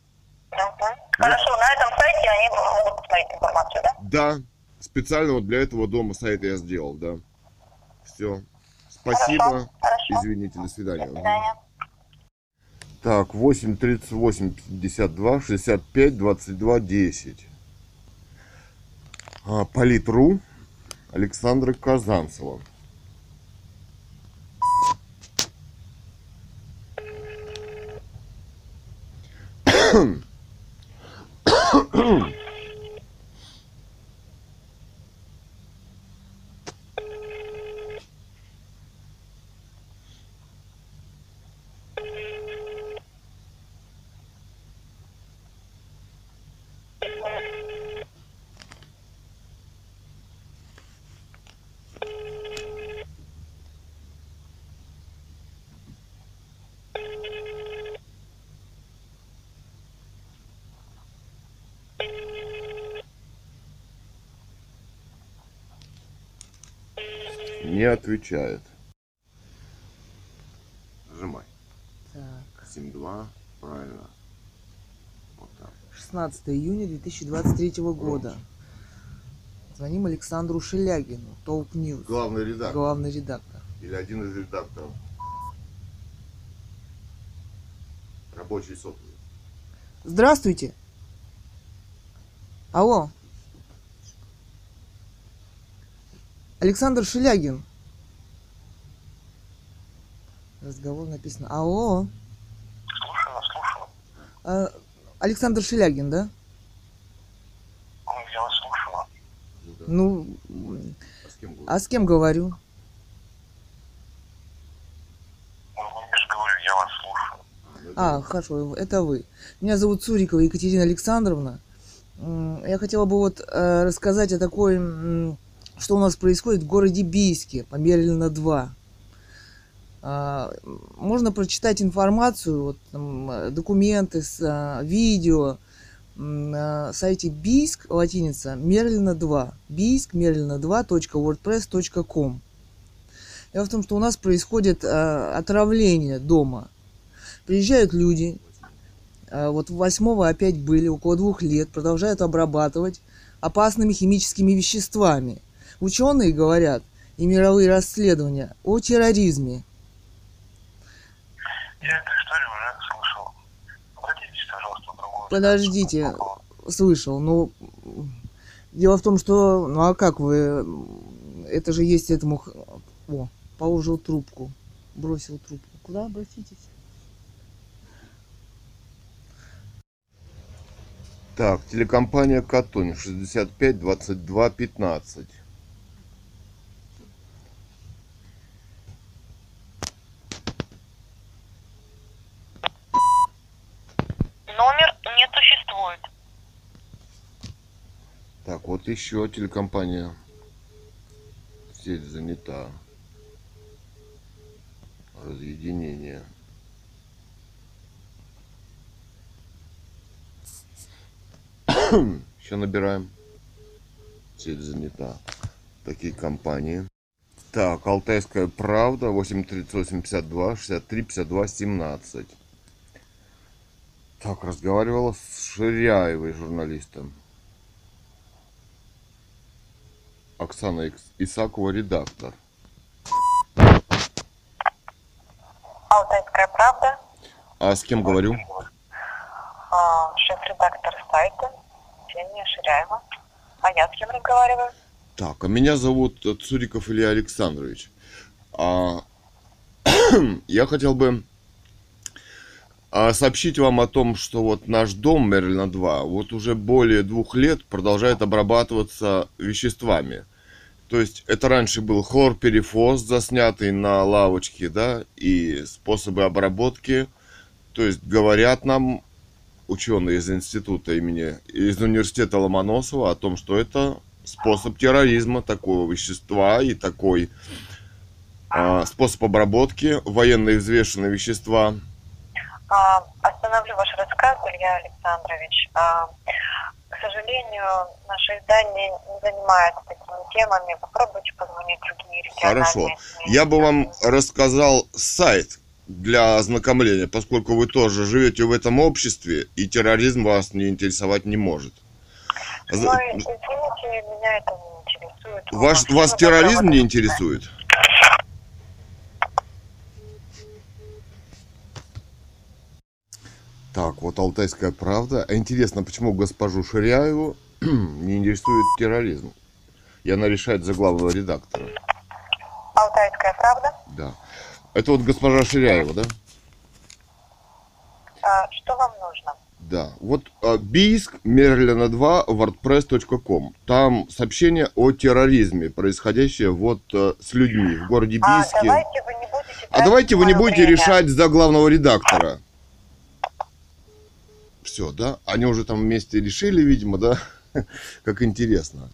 Хорошо, на этом сайте они могут посмотреть информацию, да? Да, специально вот для этого дома сайт я сделал, да. Все. Спасибо. Хорошо. Извините, до свидания. До свидания. Так, 8, 38, 52, 65, 22, 10. А, Политру Александра Казанцева. Hmm. Отвечает. Нажимай. Так, 7-2, правильно. Вот так. 16 июня 2023 года. Звоним Александру Шелягину, Толк Ньюс, Главный редактор. главный редактор. Или один из редакторов. Рабочий сотовый. Здравствуйте. Алло. Александр Шелягин. Написано. Алло. Слушаю, слушаю. А, Александр Шелягин, да? Ну, Я вас слушаю. Ну, А с кем говорю? а с кем говорю? Ну, я же говорю, я вас слушаю. А, хорошо, это вы. Меня зовут Цурикова Екатерина Александровна. Я хотела бы вот э, рассказать о такой, что у нас происходит в городе Бийске, по Мерлина 2. А, Можно прочитать информацию, вот, там, э, документы, с, а, видео на сайте Бийск, латиница, Мерлина 2. Бийск, Мерлина 2.wordpress.com. Дело в том, что у нас происходит а, отравление дома. Приезжают люди, а, вот восьмого опять были, около двух лет, продолжают обрабатывать опасными химическими веществами. Ученые говорят, и мировые расследования о терроризме. Я эту историю уже слышал. Обратитесь, пожалуйста, в другую Подождите, слышал, ну, дело в том, что, ну а как вы, это же есть этому, х- о, положил трубку, бросил трубку. Куда обратитесь? Так, телекомпания Катунь 65 22 15. Номер не существует. Так, вот еще телекомпания Сеть занята. Разъединение. Еще набираем. Сеть занята. Такие компании. Так, Алтайская правда, 83852 63 52 17. Так, разговаривала с Ширяевой журналистом. Оксана Исакова, редактор. Алтайская правда, А с кем говорю? а, шеф-редактор сайта Ксения Ширяева. А я с кем разговариваю? Так, а меня зовут э, Цуриков Илья Александрович. А, я хотел бы а, сообщить вам о том, что вот наш дом Мерлина 2 вот уже более двух лет продолжает обрабатываться веществами. То есть это раньше был хлорперифос, заснятый на лавочке, да, и способы обработки. То есть говорят нам ученые из института имени, из университета Ломоносова о том, что это способ терроризма такого вещества и такой а, способ обработки военные взвешенные вещества. А, остановлю ваш рассказ, Илья Александрович. А, к сожалению, наше издание не занимается такими темами. Попробуйте позвонить другие региональные Хорошо. СМИ. Я бы вам рассказал сайт для ознакомления, поскольку вы тоже живете в этом обществе, и терроризм вас не интересовать не может. Ну, извините, меня это не интересует. Ваш, Спасибо вас за терроризм не интересует? Так, вот Алтайская правда. А интересно, почему госпожу Ширяеву не интересует терроризм? И она решает за главного редактора. Алтайская правда. Да. Это вот госпожа Ширяева, да? А, что вам нужно? Да. Вот а, Бийск, Мерлина 2, wordpress.com. Там сообщение о терроризме, происходящее вот а, с людьми в городе А Бийске. давайте вы не будете... А давайте вы не будете время. решать за главного редактора. Все, да? Они уже там вместе решили, видимо, да? Как интересно.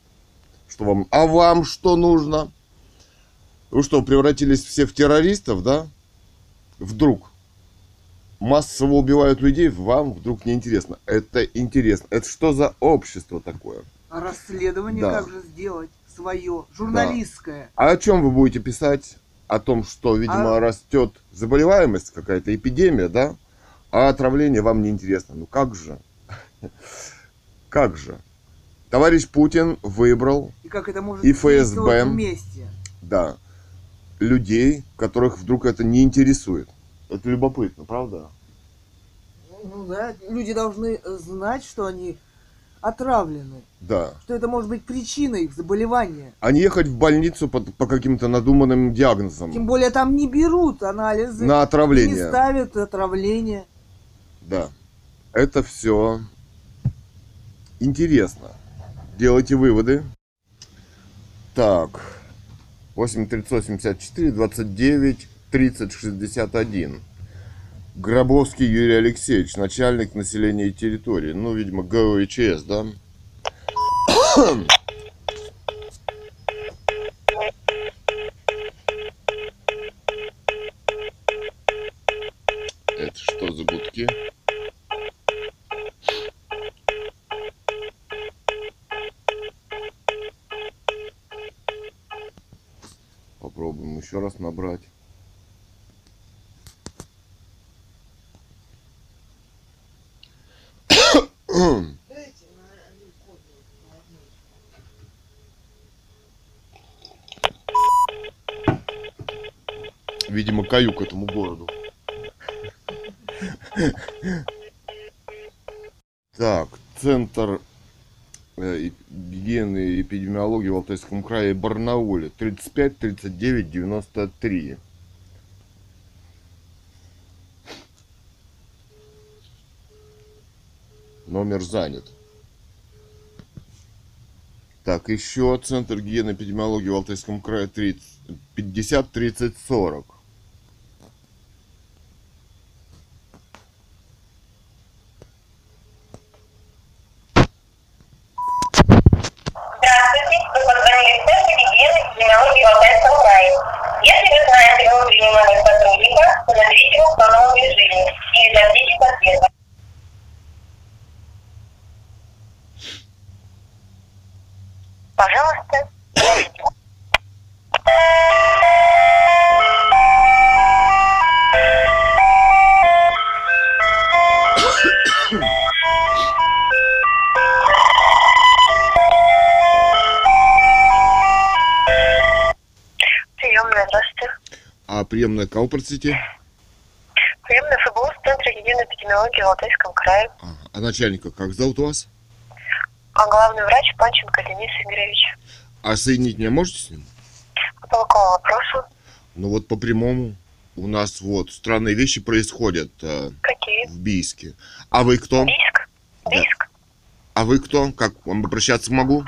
Что вам... А вам что нужно? Вы что, превратились все в террористов, да? Вдруг. Массово убивают людей, вам вдруг неинтересно. Это интересно. Это что за общество такое? А расследование Да. как же сделать? Свое, журналистское. А о чем вы будете писать? О том, что, видимо, А- растет заболеваемость, какая-то эпидемия, да? А отравление вам не интересно. Ну как же? Как же? Товарищ Путин выбрал, И как это может И ФСБ. вместе. да, людей, которых вдруг это не интересует. Это любопытно, правда? Ну да, люди должны знать, что они отравлены. Да. Что это может быть причиной их заболевания. А не ехать в больницу по, по каким-то надуманным диагнозам Тем более там не берут анализы. на Не отравление. ставят отравление. Да. Это все интересно. Делайте выводы. Так. 8 384 29 30 61. Гробовский Юрий Алексеевич, начальник населения и территории. Ну, видимо, ГОИЧС, да? Раз набрать. Видимо, каю к этому городу. Так, центр гигиены и эпидемиологии в Алтайском крае Барнауле 35 39 93. Номер занят. Так, еще Центр гигиены и эпидемиологии в Алтайском крае 30, 50 30 40. Приемная кого, простите? Приемная ФБУ в Центре и эпидемиологии в Алтайском крае. Ага. А начальника как зовут вас? А главный врач Панченко Денис Игоревич. А соединить меня можете с ним? По какому вопросу? Ну вот по прямому. У нас вот странные вещи происходят э, Какие? в Бийске. А вы кто? Бийск? Да. Бийск? А вы кто? Как вам обращаться могу?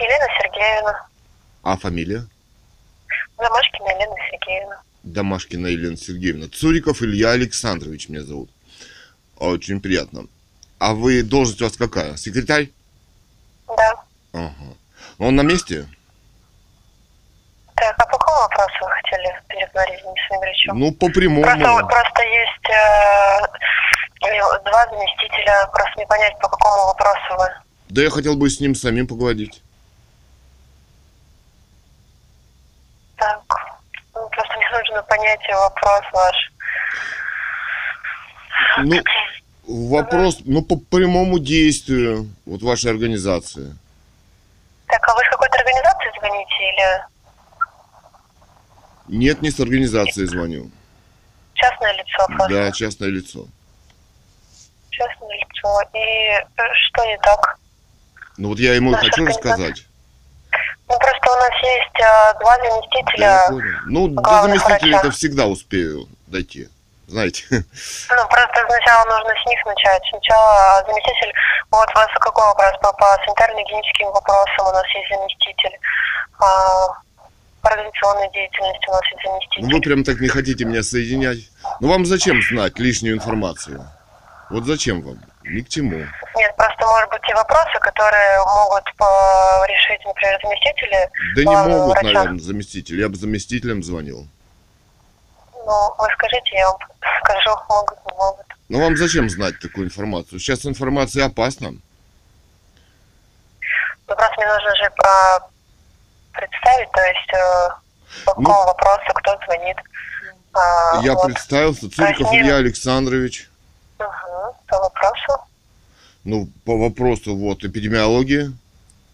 Елена Сергеевна. А фамилия? Домашкина Елена Сергеевна. Цуриков Илья Александрович меня зовут. Очень приятно. А вы, должность у вас какая? Секретарь? Да. Ага. Он на месте? Так, а по какому вопросу вы хотели переговорить с Денисом Игоревичем? Ну, по прямому. Просто, просто есть э, два заместителя, просто не понять, по какому вопросу вы. Да я хотел бы с ним самим поговорить. Так, ну, просто мне понять вопрос ваш. Ну, вопрос, ну, по прямому действию вот вашей организации. Так, а вы с какой-то организации звоните или Нет, не с организацией звоню. частное лицо просто? Да, частное лицо. Частное лицо. И э, что не так? Ну вот я ему Наша хочу организация. рассказать. Ну, просто у нас есть э, два я заместителя. понял. Ну, до главных заместителя врача. это всегда успею дойти. Знаете. Ну, просто сначала нужно с них начать. Сначала заместитель, вот у вас какой вопрос был по санитарно-гигиеническим вопросам у нас есть заместитель. А, по организационной деятельности у нас есть заместитель. Ну вы прям так не хотите меня соединять. Ну вам зачем знать лишнюю информацию? Вот зачем вам? Ни к чему. Нет, просто, может быть, те вопросы, которые могут по- решить, например, заместители. Да не могут, врача. наверное, заместитель. Я бы заместителем звонил. Ну, вы скажите, я вам скажу, могут, не могут. Но вам зачем знать такую информацию? Сейчас информация опасна. Ну, просто мне нужно же представить, то есть, э, по Ну, какому вопросу, кто звонит. А, Я вот. представился. Цуриков не- Илья Александрович. По вопросу. Ну, по вопросу вот эпидемиологии.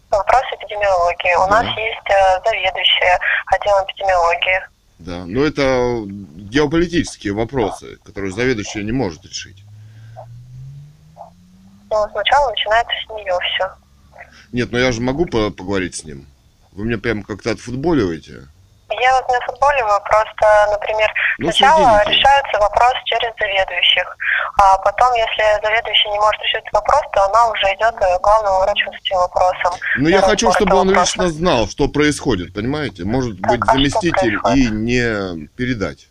Вопрос эпидемиологии. У Да. нас есть э, заведующая отделом эпидемиологии. Да. Но это геополитические вопросы, которые заведующая не может решить. Ну, сначала начинается с нее все. Нет, но я же могу по- поговорить с ним. Вы меня прям как-то отфутболиваете. Я вот не футболиваю, просто, например, Ну, сначала соедините. решается вопрос через заведующих, а потом, если заведующий не может решить вопрос, то она уже идет к главному врачу с этим вопросом. Но я Для хочу, чтобы он вопроса. лично знал, что происходит, понимаете? Может Так, быть, а заместитель и не передать.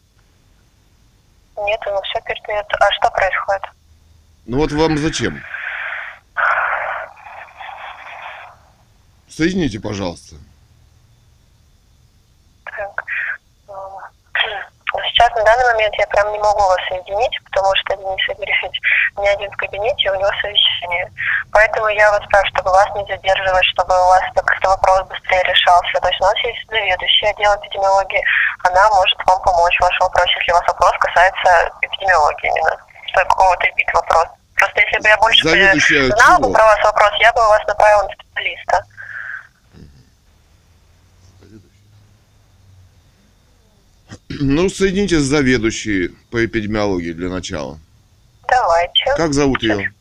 Нет, ну все передает. А что происходит? Ну вот вам зачем? Соедините, пожалуйста. Так. м, ну, Сейчас, на данный момент, я прям не могу вас соединить, потому что Денис Игоревич не один в кабинете, у него совещание. Поэтому я вас спрашиваю, чтобы вас не задерживать, чтобы у вас как-то вопрос быстрее решался. То есть у нас есть заведующая отдел эпидемиологии, она может вам помочь в вашем вопросе, если у вас вопрос касается эпидемиологии именно, какого-то эпид вопрос. Просто если бы я больше знала бы про вас вопрос, я бы вас направила на специалиста. Ну, соедините с заведующей по эпидемиологии для начала. Давайте. Как зовут ее?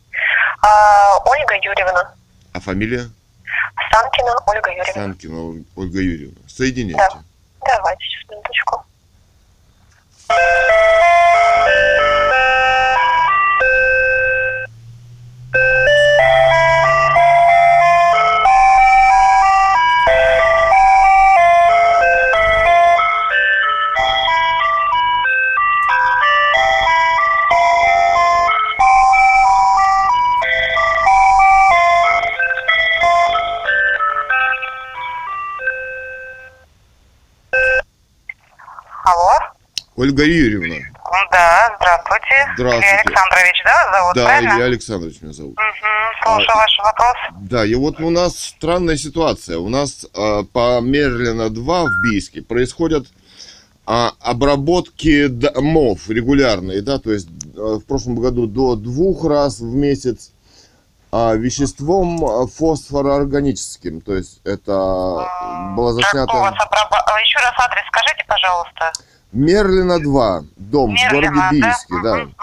А, Ольга Юрьевна. А фамилия? Санкина Ольга Юрьевна. Санкина Ольга Юрьевна. Соединяйте. Да. Давайте, сейчас, минуточку. Thank you. Ольга Юрьевна. Да, здравствуйте. Здравствуйте. Илья Александрович, да, зовут, Да, правильно? Илья Александрович меня зовут. Угу, слушаю ваш вопрос. Да, и вот у нас странная ситуация. У нас э, по Мерлина 2 в Бийске происходят а, обработки домов регулярные, да, то есть э, в прошлом году до двух раз в месяц а, веществом фосфороорганическим, то есть это было заснято у вас а, Еще раз адрес скажите, пожалуйста. Мерлина 2, дом в Мерлина, городе Бийске, да. мгм.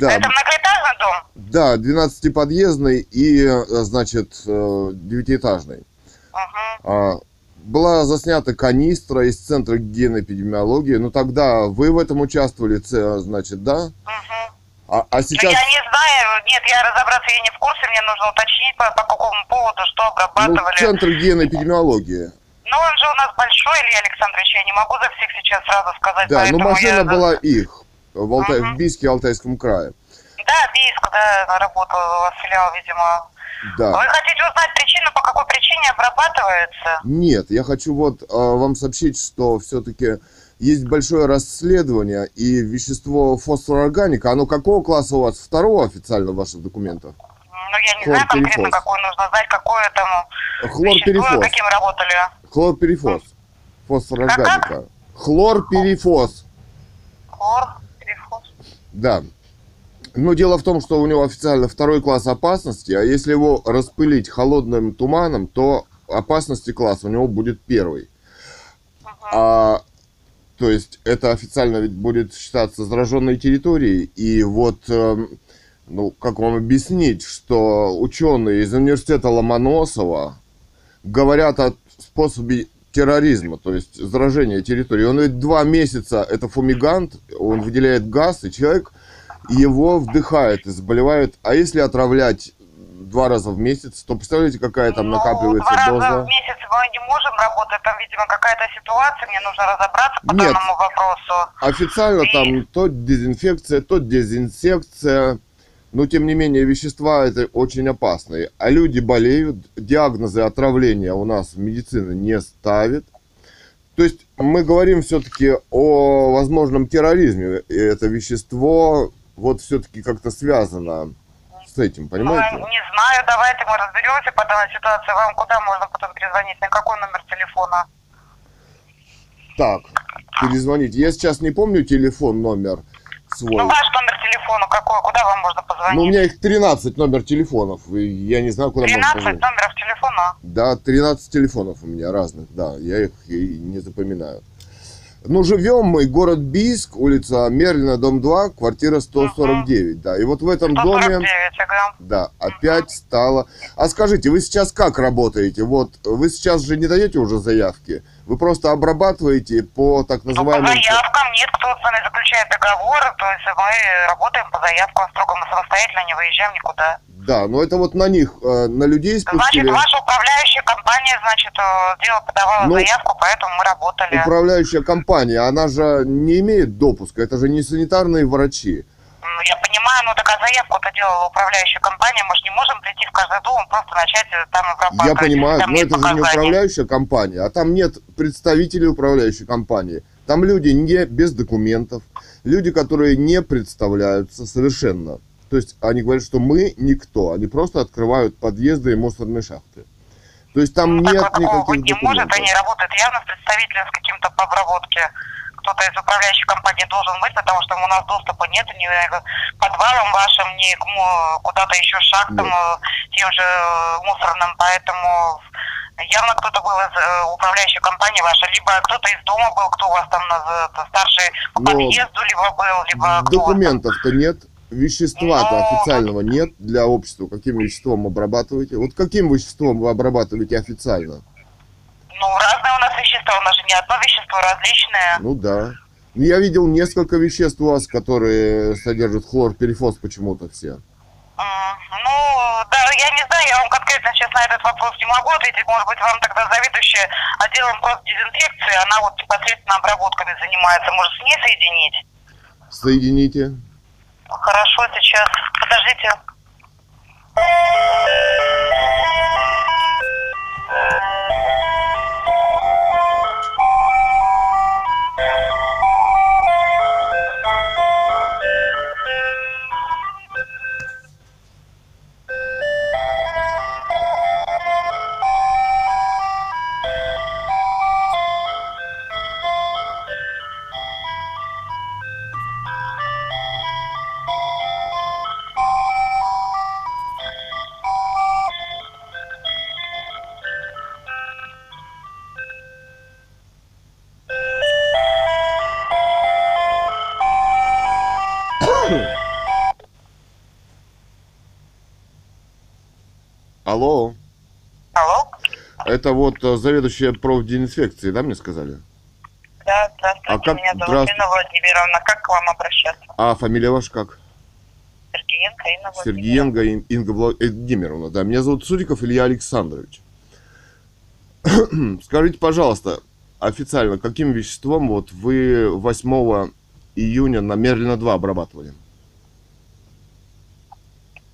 Да, Это многоэтажный дом? да, 12-подъездный и, э, значит, э, девятиэтажный. Угу. А, была заснята канистра из Центра гигиены эпидемиологии. Ну, тогда вы в этом участвовали, ц- значит, да? Угу. А, а Ну, сейчас, я не знаю, нет, я разобраться я не в курсе, мне нужно уточнить по, по какому поводу, что ну, обрабатывали. Центр гигиены эпидемиологии. Ну, он же у нас большой, Илья Александрович, я не могу за всех сейчас сразу сказать, Да, но поэтому машина я... была их в, Алтай, Мгм. в Бийске Алтайском крае. Да, Бийск, да, работал у вас филиал, видимо. Да. Вы хотите узнать причину, по какой причине обрабатывается? Нет, я хочу вот а, вам сообщить, что все-таки есть большое расследование, и вещество фосфороорганика, оно какого класса у вас? Второго официально в ваших документах? Ну, я не знаю конкретно, какой нужно знать, какое там вещество, Хлорперифос. каким работали. Хлорперифос. Фосфороорганика. Хлорперифос. Хлор, переход. Да. Но дело в том, что у него официально второй класс опасности, а если его распылить холодным туманом, то опасности класс у него будет первый. А, то есть это официально ведь будет считаться зараженной территорией. И вот, эм, ну, как вам объяснить, что ученые из университета Ломоносова говорят о способе терроризма, то есть заражения территории. Он ведь два месяца, это фумигант, он выделяет газ, и человек его вдыхает и заболевает. А если отравлять два раза в месяц, то представляете, какая там Ну, накапливается два раза доза? в месяц мы не можем работать, там, видимо, какая-то ситуация, мне нужно разобраться по Нет. данному вопросу. Официально там то дезинфекция, то дезинсекция. Но, тем не менее, вещества это очень опасные. А люди болеют, диагнозы отравления у нас медицина не ставит. То есть мы говорим все-таки о возможном терроризме. И это вещество вот все-таки как-то связано с этим, Ну, понимаете? не знаю, давайте мы разберемся по данной ситуации. Вам куда можно потом перезвонить? На какой номер телефона? Так, перезвонить. Я сейчас не помню телефон, номер свой. Ну, ваш номер телефона какой? Куда вам можно Ну, у позвонить? меня их 13 номер телефонов, и я не знаю, куда можно 13 позвонить. номеров телефона. Да, 13 телефонов у меня разных, да, я их и не запоминаю. Ну, живем мы, город Бийск, улица Мерлина, дом 2, квартира 149, да. И вот в этом доме, 149, ага. да, опять стало... А скажите, вы сейчас как работаете? Вот, вы сейчас же не даете уже заявки? Вы просто обрабатываете по так Ну, по называемым... заявкам нет, кто с вами заключает договор, то есть мы работаем по заявкам строго, мы самостоятельно не выезжаем никуда. Да, но это вот на них, э, на людей Значит, спустили... ваша управляющая компания, значит, э, дело подавала Ну, заявку, поэтому мы работали. Управляющая компания, она же не имеет допуска, это же не санитарные врачи. Ну, я понимаю, ну так а заявку-то делала управляющая компания, мы же не можем прийти в каждый дом просто начать э, там обрабатывать. Я понимаю, там но это же не показаний. управляющая компания, а там нет представителей управляющей компании. Там люди не без документов, люди, которые не представляются совершенно. То есть они говорят, что мы никто, они просто открывают подъезды и мусорные шахты. То есть там Ну, нет никаких быть не может, документов. они работают явно с представителем с каким-то по обработке. Кто-то из управляющей компании должен быть, потому что у нас доступа нет ни к подвалам вашим, ни к куда-то еще шахтам, Нет. э, тем же э, мусорным, поэтому явно кто-то был из э, управляющей компании вашей, либо кто-то из дома был, кто у вас там старший по Но подъезду, либо был, либо. Документов-то нет, вещества-то Ну, официального нет для общества. Каким веществом обрабатываете? Вот каким веществом вы обрабатываете официально? Ну, разные у нас вещества, у нас же не одно вещество, различные. Ну да. Ну, Я видел несколько веществ у вас, которые содержат хлорперифос почему-то все. Ну, да, я не знаю, я вам конкретно сейчас на этот вопрос не могу ответить. Может быть, вам тогда заведующая отделом просто дезинфекции, она вот непосредственно обработками занимается. Может, с ней соединить? Соедините. Хорошо, сейчас. Подождите. Алло, Алло? это вот э, заведующая профдезинфекции, да, мне сказали? Да, здравствуйте. А как- Меня зовут здравствуйте. Инна Владимировна. Как к вам обращаться? А фамилия ваша как? Сергеенко Инна Владимировна. Сергеенко Ин- Инга Владимировна. Да, меня зовут Суриков Илья Александрович. Скажите, пожалуйста, официально, каким веществом вот вы 8 июня на Мерлина 2 обрабатывали?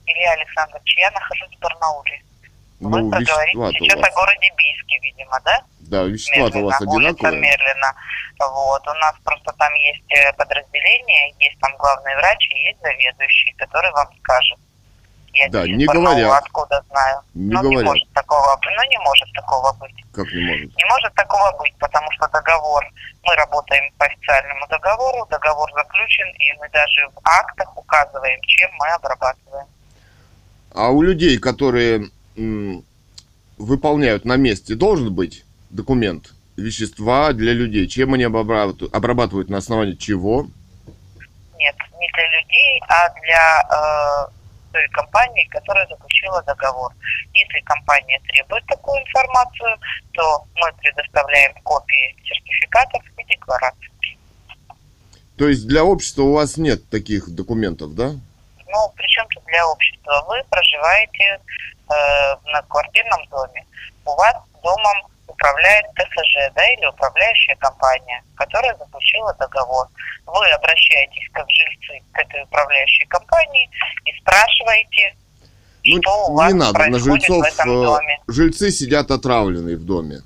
Илья Александрович, я нахожусь в Барнауле. Вы Ну, проговорите вещества-то у сейчас о городе Бийске, видимо, да? Да, вещества-то у вас одинаковые. Мерлина. Вот, у нас просто там есть э, подразделение, есть там главный врач и есть заведующий, который вам скажет. Я Да, не говорят. откуда знаю. Не ну, не говорят. может такого, ну, не может такого быть. Как не может? Не может такого быть, потому что договор, мы работаем по официальному договору, договор заключен, и мы даже в актах указываем, чем мы обрабатываем. А у людей, которые выполняют на месте, должен быть документ вещества для людей. Чем они обрабатывают, обрабатывают на основании чего? Нет, не для людей, а для э, той компании, которая заключила договор. Если компания требует такую информацию, то мы предоставляем копии сертификатов и деклараций. То есть для общества у вас нет таких документов, да? Ну, причем тут для общества? Вы проживаете на квартирном доме. У вас домом управляет ТСЖ, да, или управляющая компания, которая заключила договор. Вы обращаетесь как жильцы к этой управляющей компании и спрашиваете, Ну, что у вас не надо, на происходит жильцов в этом э, доме. жильцы сидят отравленные в доме.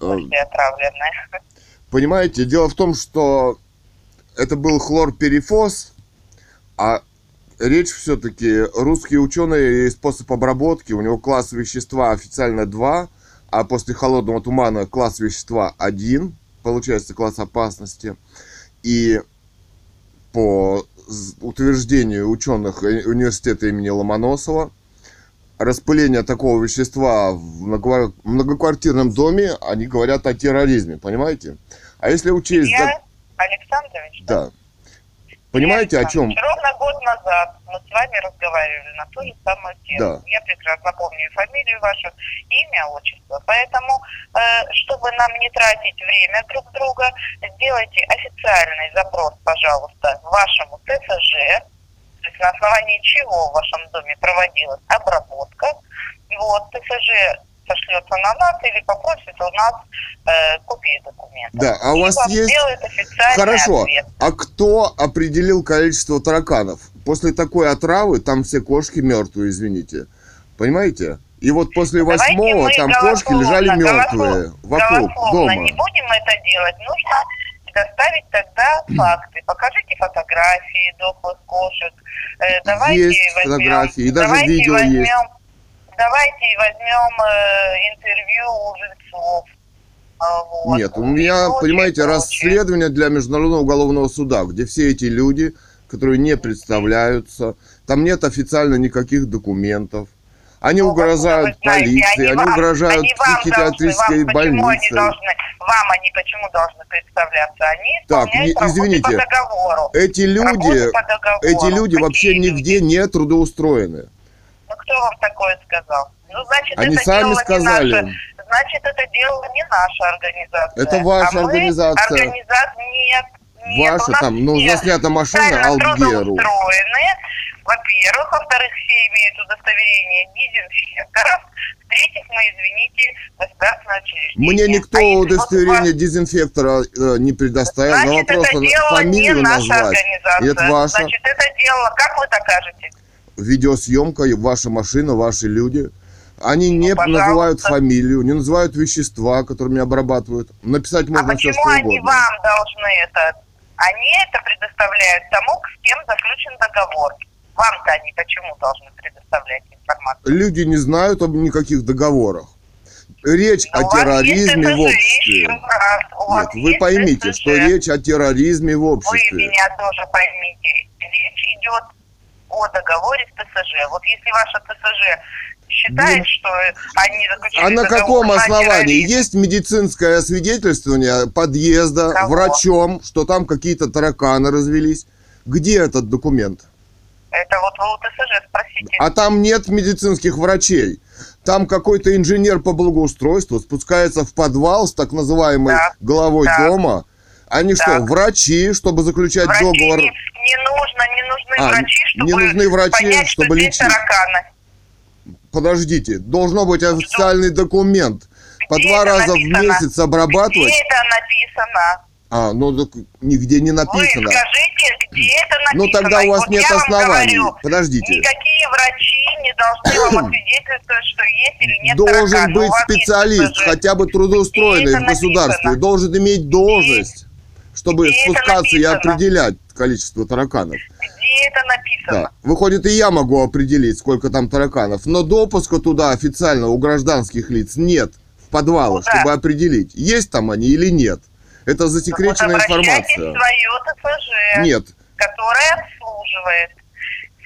Э, отравленные. Понимаете, дело в том, что это был хлорперифос, а речь все-таки, русские ученые и способ обработки, у него класс вещества официально 2, а после холодного тумана класс вещества 1, получается класс опасности. И по утверждению ученых э, университета имени Ломоносова, распыление такого вещества в много- многоквартирном доме, они говорят о терроризме, понимаете? А если учесть... Я, Александрович, да. Понимаете, о чем? Ровно год назад мы с вами разговаривали на ту же самую тему. Да. Я прекрасно помню фамилию вашу, имя, отчество. Поэтому, э, чтобы нам не тратить время друг друга, сделайте официальный запрос, пожалуйста, вашему ТСЖ, то есть на основании чего в вашем доме проводилась обработка. Вот, ТСЖ сошлется на нас или попросит у нас э, копии документов. Да, а у вас есть- Хорошо. ответ. А кто определил количество тараканов? После такой отравы там все кошки мертвые, извините. Понимаете? И вот после восьмого там кошки лежали мертвые вокруг дома. не будем это делать. Нужно предоставить тогда факты. Покажите фотографии дохлых кошек. Э, давайте Есть возьмем, фотографии, и даже давайте видео есть. Давайте возьмем э, интервью у жильцов. А, вот. Нет, у И меня, прочее, понимаете, расследование для Международного уголовного суда, где все эти люди, которые не представляются, там нет официально никаких документов. Они Ну, угрожают знаете? полиции, они, вам- угрожают они вам психиатрической должны, вам больнице. Они должны, вам они почему должны представляться? Они Так, не- извините, по договору. Эти люди, эти люди Какие вообще люди? нигде не трудоустроены. Ну кто вам такое сказал? Ну, значит, Они это сами делала не сказали. наша- значит, это делала не наша организация. Это ваша а мы организация. Организация нет. нет, Ваша там, ну, заснята машина Алгеру. Во-первых, во-вторых, все имеют удостоверение дезинфекторов. В-третьих, мы, извините, государственное учреждение. Мне никто А вот у удостоверение вас- дезинфектора э, не предоставил. На Значит, это на- делала не фамилию наша назвать. организация. Это ваша. Значит, это делала, как вы докажете? Видеосъемка, ваша машина, ваши люди. Они не Ну, называют фамилию, не называют вещества, которыми обрабатывают. Написать А можно все, почему что они угодно. вам должны это? Они это предоставляют тому, с кем заключен договор. Вам-то они почему должны предоставлять информацию? Люди не знают об никаких договорах. Речь Но о у вас есть терроризме в обществе. Нет, вы поймите, ТСЖ. что речь о терроризме в Вы обществе. меня тоже поймите. Речь идет о договоре с ТСЖ. Вот если ваша ТСЖ считает, Ну, что они заключили А на каком основании? Есть медицинское освидетельствование подъезда Кого? врачом, что там какие-то тараканы развелись? Где этот документ? Это вот вы у ТСЖ спросите. А там нет медицинских врачей. Там какой-то инженер по благоустройству спускается в подвал с так называемой Так, главой так. дома. Они что, Так. врачи, чтобы заключать Врачи договор? не, не нужно, не нужны А, врачи, чтобы не нужны врачи, понять, чтобы что здесь лечить. тараканы. Подождите, должно быть официальный документ. По Где два это раза в написано? месяц обрабатывать. Где это написано? А, ну так нигде не Вы написано. скажите, где это написано? Ну тогда у вас Вот нет оснований. говорю, Подождите. Никакие врачи не должны вам освидетельствовать, что есть или нет Должен тараканы. У быть есть специалист, ППЖ. хотя бы трудоустроенный в государстве, написано? должен иметь должность, чтобы Где спускаться и определять количество тараканов. Где это написано? Да. Выходит, и я могу определить, сколько там тараканов, но допуска туда официально у гражданских лиц нет в подвалы, Куда? чтобы определить, есть там они или нет. Это засекреченная вот информация. в свое ТФЖ, Нет, которое обслуживает.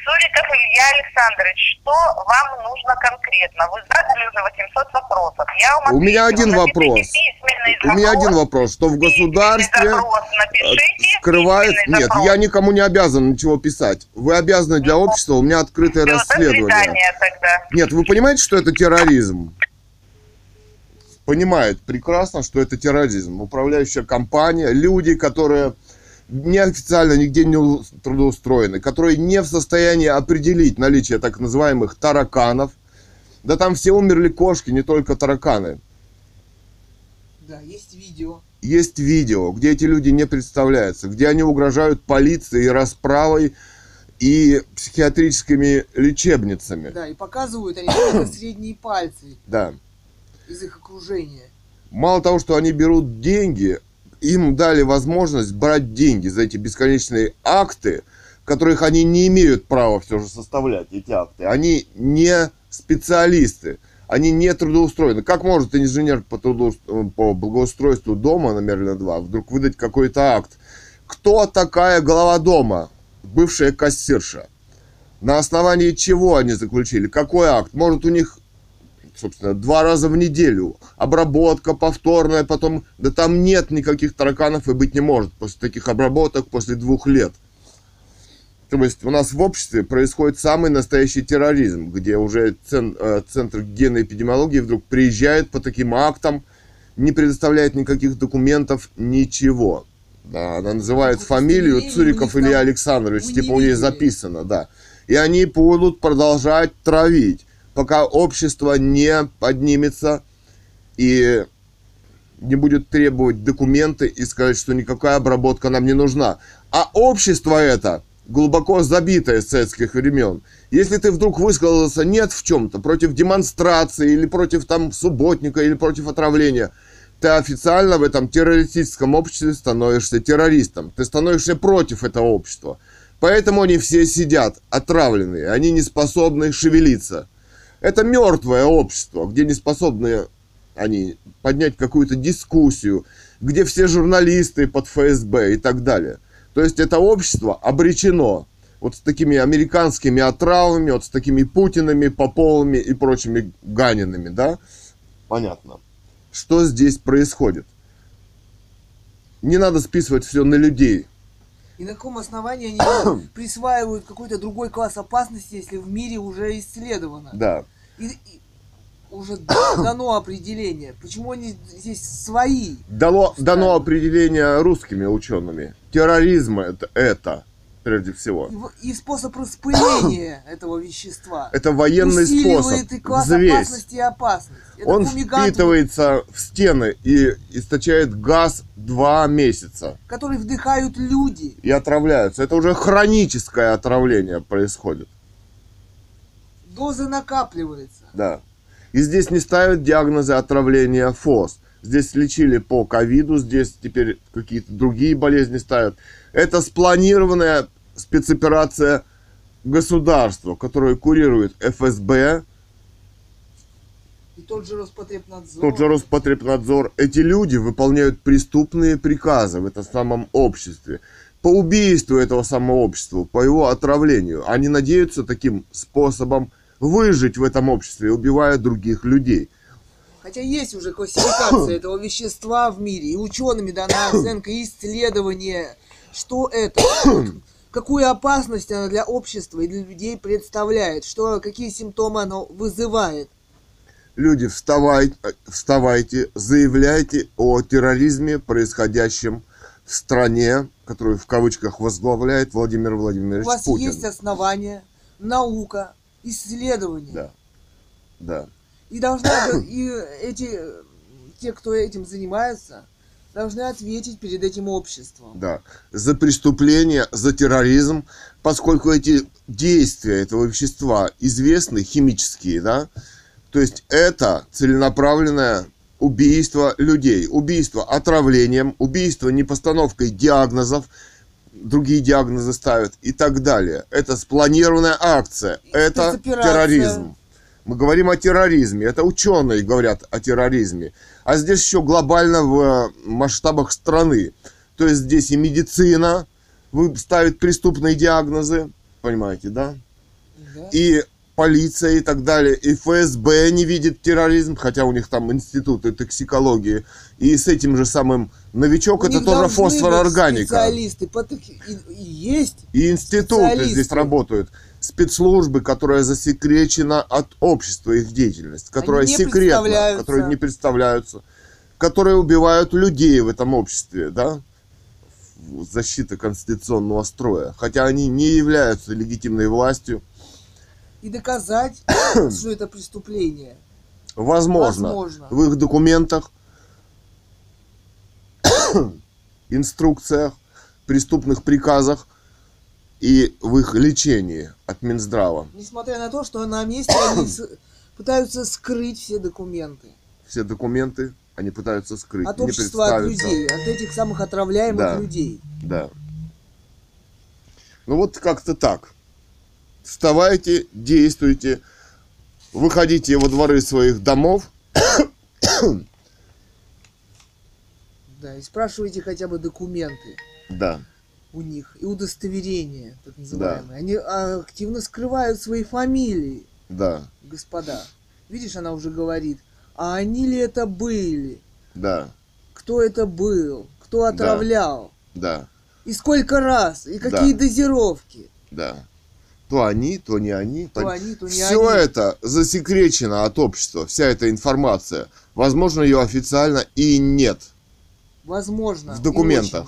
Суриков Илья Александрович, что вам нужно конкретно? Вы задали уже 800 вопросов. Я вам У меня один вопрос. у меня запрос. один вопрос, что в государстве запрос э, напишите, скрывает... Нет, запрос. я никому не обязан ничего писать. Вы обязаны для общества, у меня открытое До расследование. тогда. Нет, вы понимаете, что это терроризм? Понимает прекрасно, что это терроризм. Управляющая компания, люди, которые неофициально нигде не трудоустроены, которые не в состоянии определить наличие так называемых тараканов. Да там все умерли кошки, не только тараканы. Да, есть видео. Есть видео, где эти люди не представляются, где они угрожают полиции расправой и психиатрическими лечебницами. Да, и показывают они средние пальцы Да. из их окружения. Мало того, что они берут деньги, им дали возможность брать деньги за эти бесконечные акты, которых они не имеют права все же составлять, эти акты. Они не специалисты, они не трудоустроены. Как может инженер по, трудоус- по благоустройству дома номер 2 вдруг выдать какой-то акт? Кто такая глава дома? Бывшая кассирша. На основании чего они заключили? Какой акт? Может, у них собственно, два раза в неделю. Обработка повторная, потом... Да там нет никаких тараканов и быть не может после таких обработок, после двух лет. То есть у нас в обществе происходит самый настоящий терроризм, где уже цен- э, Центр генной эпидемиологии вдруг приезжает по таким актам, не предоставляет никаких документов, ничего. Да, она называет Ну, фамилию удостоверение Цуриков Илья Александрович, не типа у нее записано, да. И они будут продолжать травить, пока общество не поднимется и не будет требовать документы и сказать, что никакая обработка нам не нужна. А общество это глубоко забитое с советских времен. Если ты вдруг высказался нет в чем-то, против демонстрации или против там субботника или против отравления, ты официально в этом террористическом обществе становишься террористом. Ты становишься против этого общества. Поэтому они все сидят отравленные, они не способны шевелиться. Это мертвое общество, где не способны они поднять какую-то дискуссию, где все журналисты под ФСБ и так далее. То есть это общество обречено вот с такими американскими отравами, вот с такими Путинами, Поповыми и прочими Ганинами, да? Понятно. Что здесь происходит? Не надо списывать все на людей. И на каком основании они присваивают какой-то другой класс опасности, если в мире уже исследовано? Да. И, и уже дано определение. Почему они здесь свои? Дало, дано определение русскими учеными. Терроризм это, это прежде всего. И, и способ распыления этого вещества. Это военный усиливает способ. и класс Взвесь. опасности и опасность. Это Он фумигант, впитывается в стены и источает газ два месяца. который вдыхают люди. И отравляются. Это уже хроническое отравление происходит. Доза накапливается. Да. И здесь не ставят диагнозы отравления ФОС. Здесь лечили по ковиду, здесь теперь какие-то другие болезни ставят. Это спланированная спецоперация государства, которую курирует ФСБ, И тот же Роспотребнадзор. тот же Роспотребнадзор. Эти люди выполняют преступные приказы в этом самом обществе. По убийству этого самого общества, по его отравлению. Они надеются таким способом выжить в этом обществе, убивая других людей. Хотя есть уже классификация этого вещества в мире, и учеными дана оценка и исследование, что это, какую опасность она для общества и для людей представляет, что, какие симптомы оно вызывает. Люди, вставайте, вставайте, заявляйте о терроризме, происходящем в стране, которую в кавычках возглавляет Владимир У Владимирович вас Путин. есть основания, наука, исследования. Да, да, И должна и эти те, кто этим занимается, должны ответить перед этим обществом. да. За преступление, за терроризм, поскольку эти действия этого вещества известны, химические, да, то есть это целенаправленное убийство людей, убийство отравлением, убийство непостановкой диагнозов, другие диагнозы ставят и так далее. Это спланированная акция, это терроризм. Мы говорим о терроризме, это ученые говорят о терроризме. А здесь еще глобально в э, масштабах страны. То есть здесь и медицина ставит преступные диагнозы, понимаете, да? Да? и полиция и так далее, и ФСБ не видит терроризм, хотя у них там институты токсикологии, и с этим же самым новичок У это тоже должны быть фосфорорганика. Специалисты по ток- и, есть. И институты здесь работают, спецслужбы, которая засекречена от общества их деятельность, которая секретна, которые не представляются, которые убивают людей в этом обществе, да? Защита конституционного строя. Хотя они не являются легитимной властью. И доказать, что это преступление. Возможно, Возможно. в их документах, инструкциях, преступных приказах и в их лечении от Минздрава. Несмотря на то, что на месте они пытаются скрыть все документы. Все документы они пытаются скрыть. От общества, от людей, от этих самых отравляемых Да. людей. Да. Ну вот как-то так. Вставайте, действуйте, выходите во дворы своих домов, Да, и спрашивайте хотя бы документы да, у них и удостоверения, так называемые. Они а, активно скрывают свои фамилии, да, господа. Видишь, она уже говорит, а они ли это были? да, Кто это был? Кто отравлял? да, И сколько раз? И какие Да. дозировки? да. То они, то не они. То они, то не Все они. это засекречено от общества, вся эта информация. Возможно, ее официально и нет Возможно. в документах.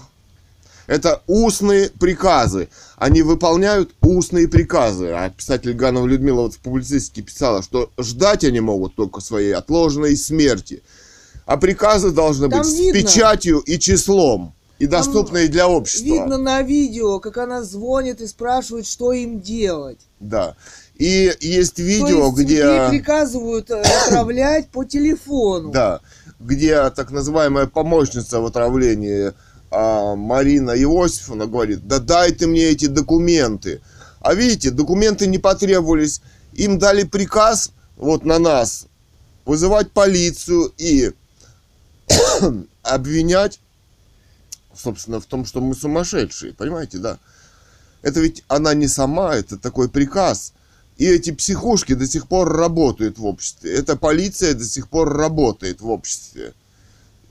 Это устные приказы. Они выполняют устные приказы. А писатель Ганова Людмила вот в публицистике писала, что ждать они могут только своей отложенной смерти. А приказы должны Там быть видно. с печатью и числом. И доступные для общества. Видно на видео, как она звонит и спрашивает, что им делать. Да. И есть То видео, есть где... ей приказывают э, отправлять по телефону. Да, где так называемая помощница в отравлении а, Марина Иосифовна говорит, да дай ты мне эти документы. А видите, документы не потребовались. Им дали приказ вот на нас вызывать полицию и обвинять, собственно, в том, что мы сумасшедшие. Понимаете, да? Это ведь она не сама, это такой приказ. И эти психушки до сих пор работают в обществе. Эта полиция до сих пор работает в обществе.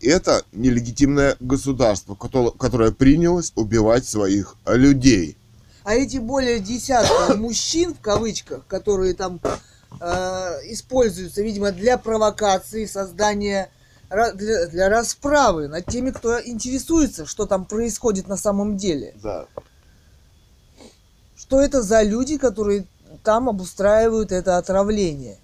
Это нелегитимное государство, которое, принялось убивать своих людей. А эти более десятка мужчин, в кавычках, которые там э, используются, видимо, для провокации, создания, для, для расправы над теми, кто интересуется, что там происходит на самом деле. Да. Что это за люди, которые там обустраивают это отравление.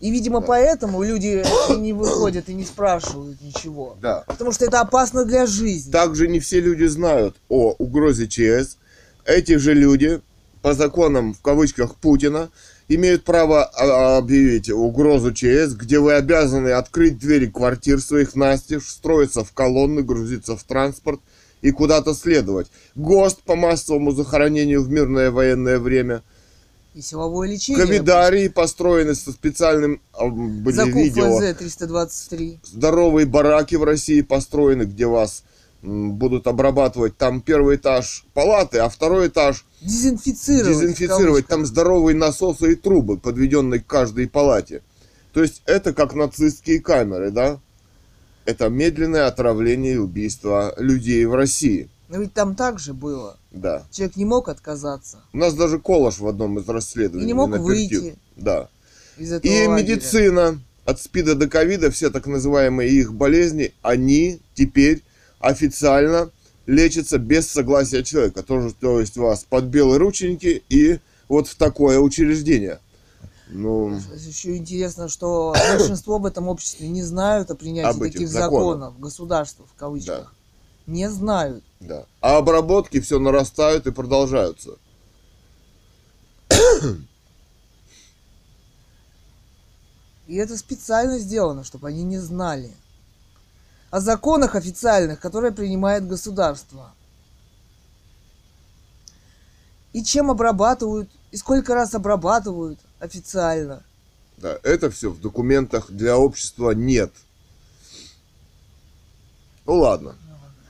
И, видимо, Да. поэтому люди не выходят и не спрашивают ничего. Да. Потому что это опасно для жизни. Также не все люди знают о угрозе ЧС. Эти же люди, по законам, в кавычках, Путина, имеют право а, объявить угрозу ЧС, где вы обязаны открыть двери квартир своих настежь, встроиться в колонны, грузиться в транспорт и куда-то следовать. ГОСТ по массовому захоронению в мирное военное время. И силовое лечение. Комидарии построены со специальным, а, были Закуп видео, ФЗ-323. здоровые бараки в России построены, где вас будут обрабатывать. Там первый этаж палаты, а второй этаж Дезинфицировать. дезинфицировать. Там здоровые насосы и трубы, подведенные к каждой палате. То есть это как нацистские камеры, да? Это медленное отравление и убийство людей в России. Но ведь там так же было. Да. Человек не мог отказаться. У нас даже Колош в одном из расследований И не мог напертил. выйти. Да. из этого И лагеря. медицина от СПИДа до ковида, все так называемые их болезни, они теперь официально лечатся без согласия человека. Тоже, то есть вас под белые рученьки и вот в такое учреждение. Ну, Еще интересно, что большинство об этом обществе не знают о принятии Об таких законах. законов, государства в кавычках. Не знают. да. А обработки все нарастают и продолжаются. И это специально сделано, чтобы они не знали о законах официальных, которые принимает государство. И чем обрабатывают, и сколько раз обрабатывают официально. Да, это все в документах для общества нет. Ну ладно.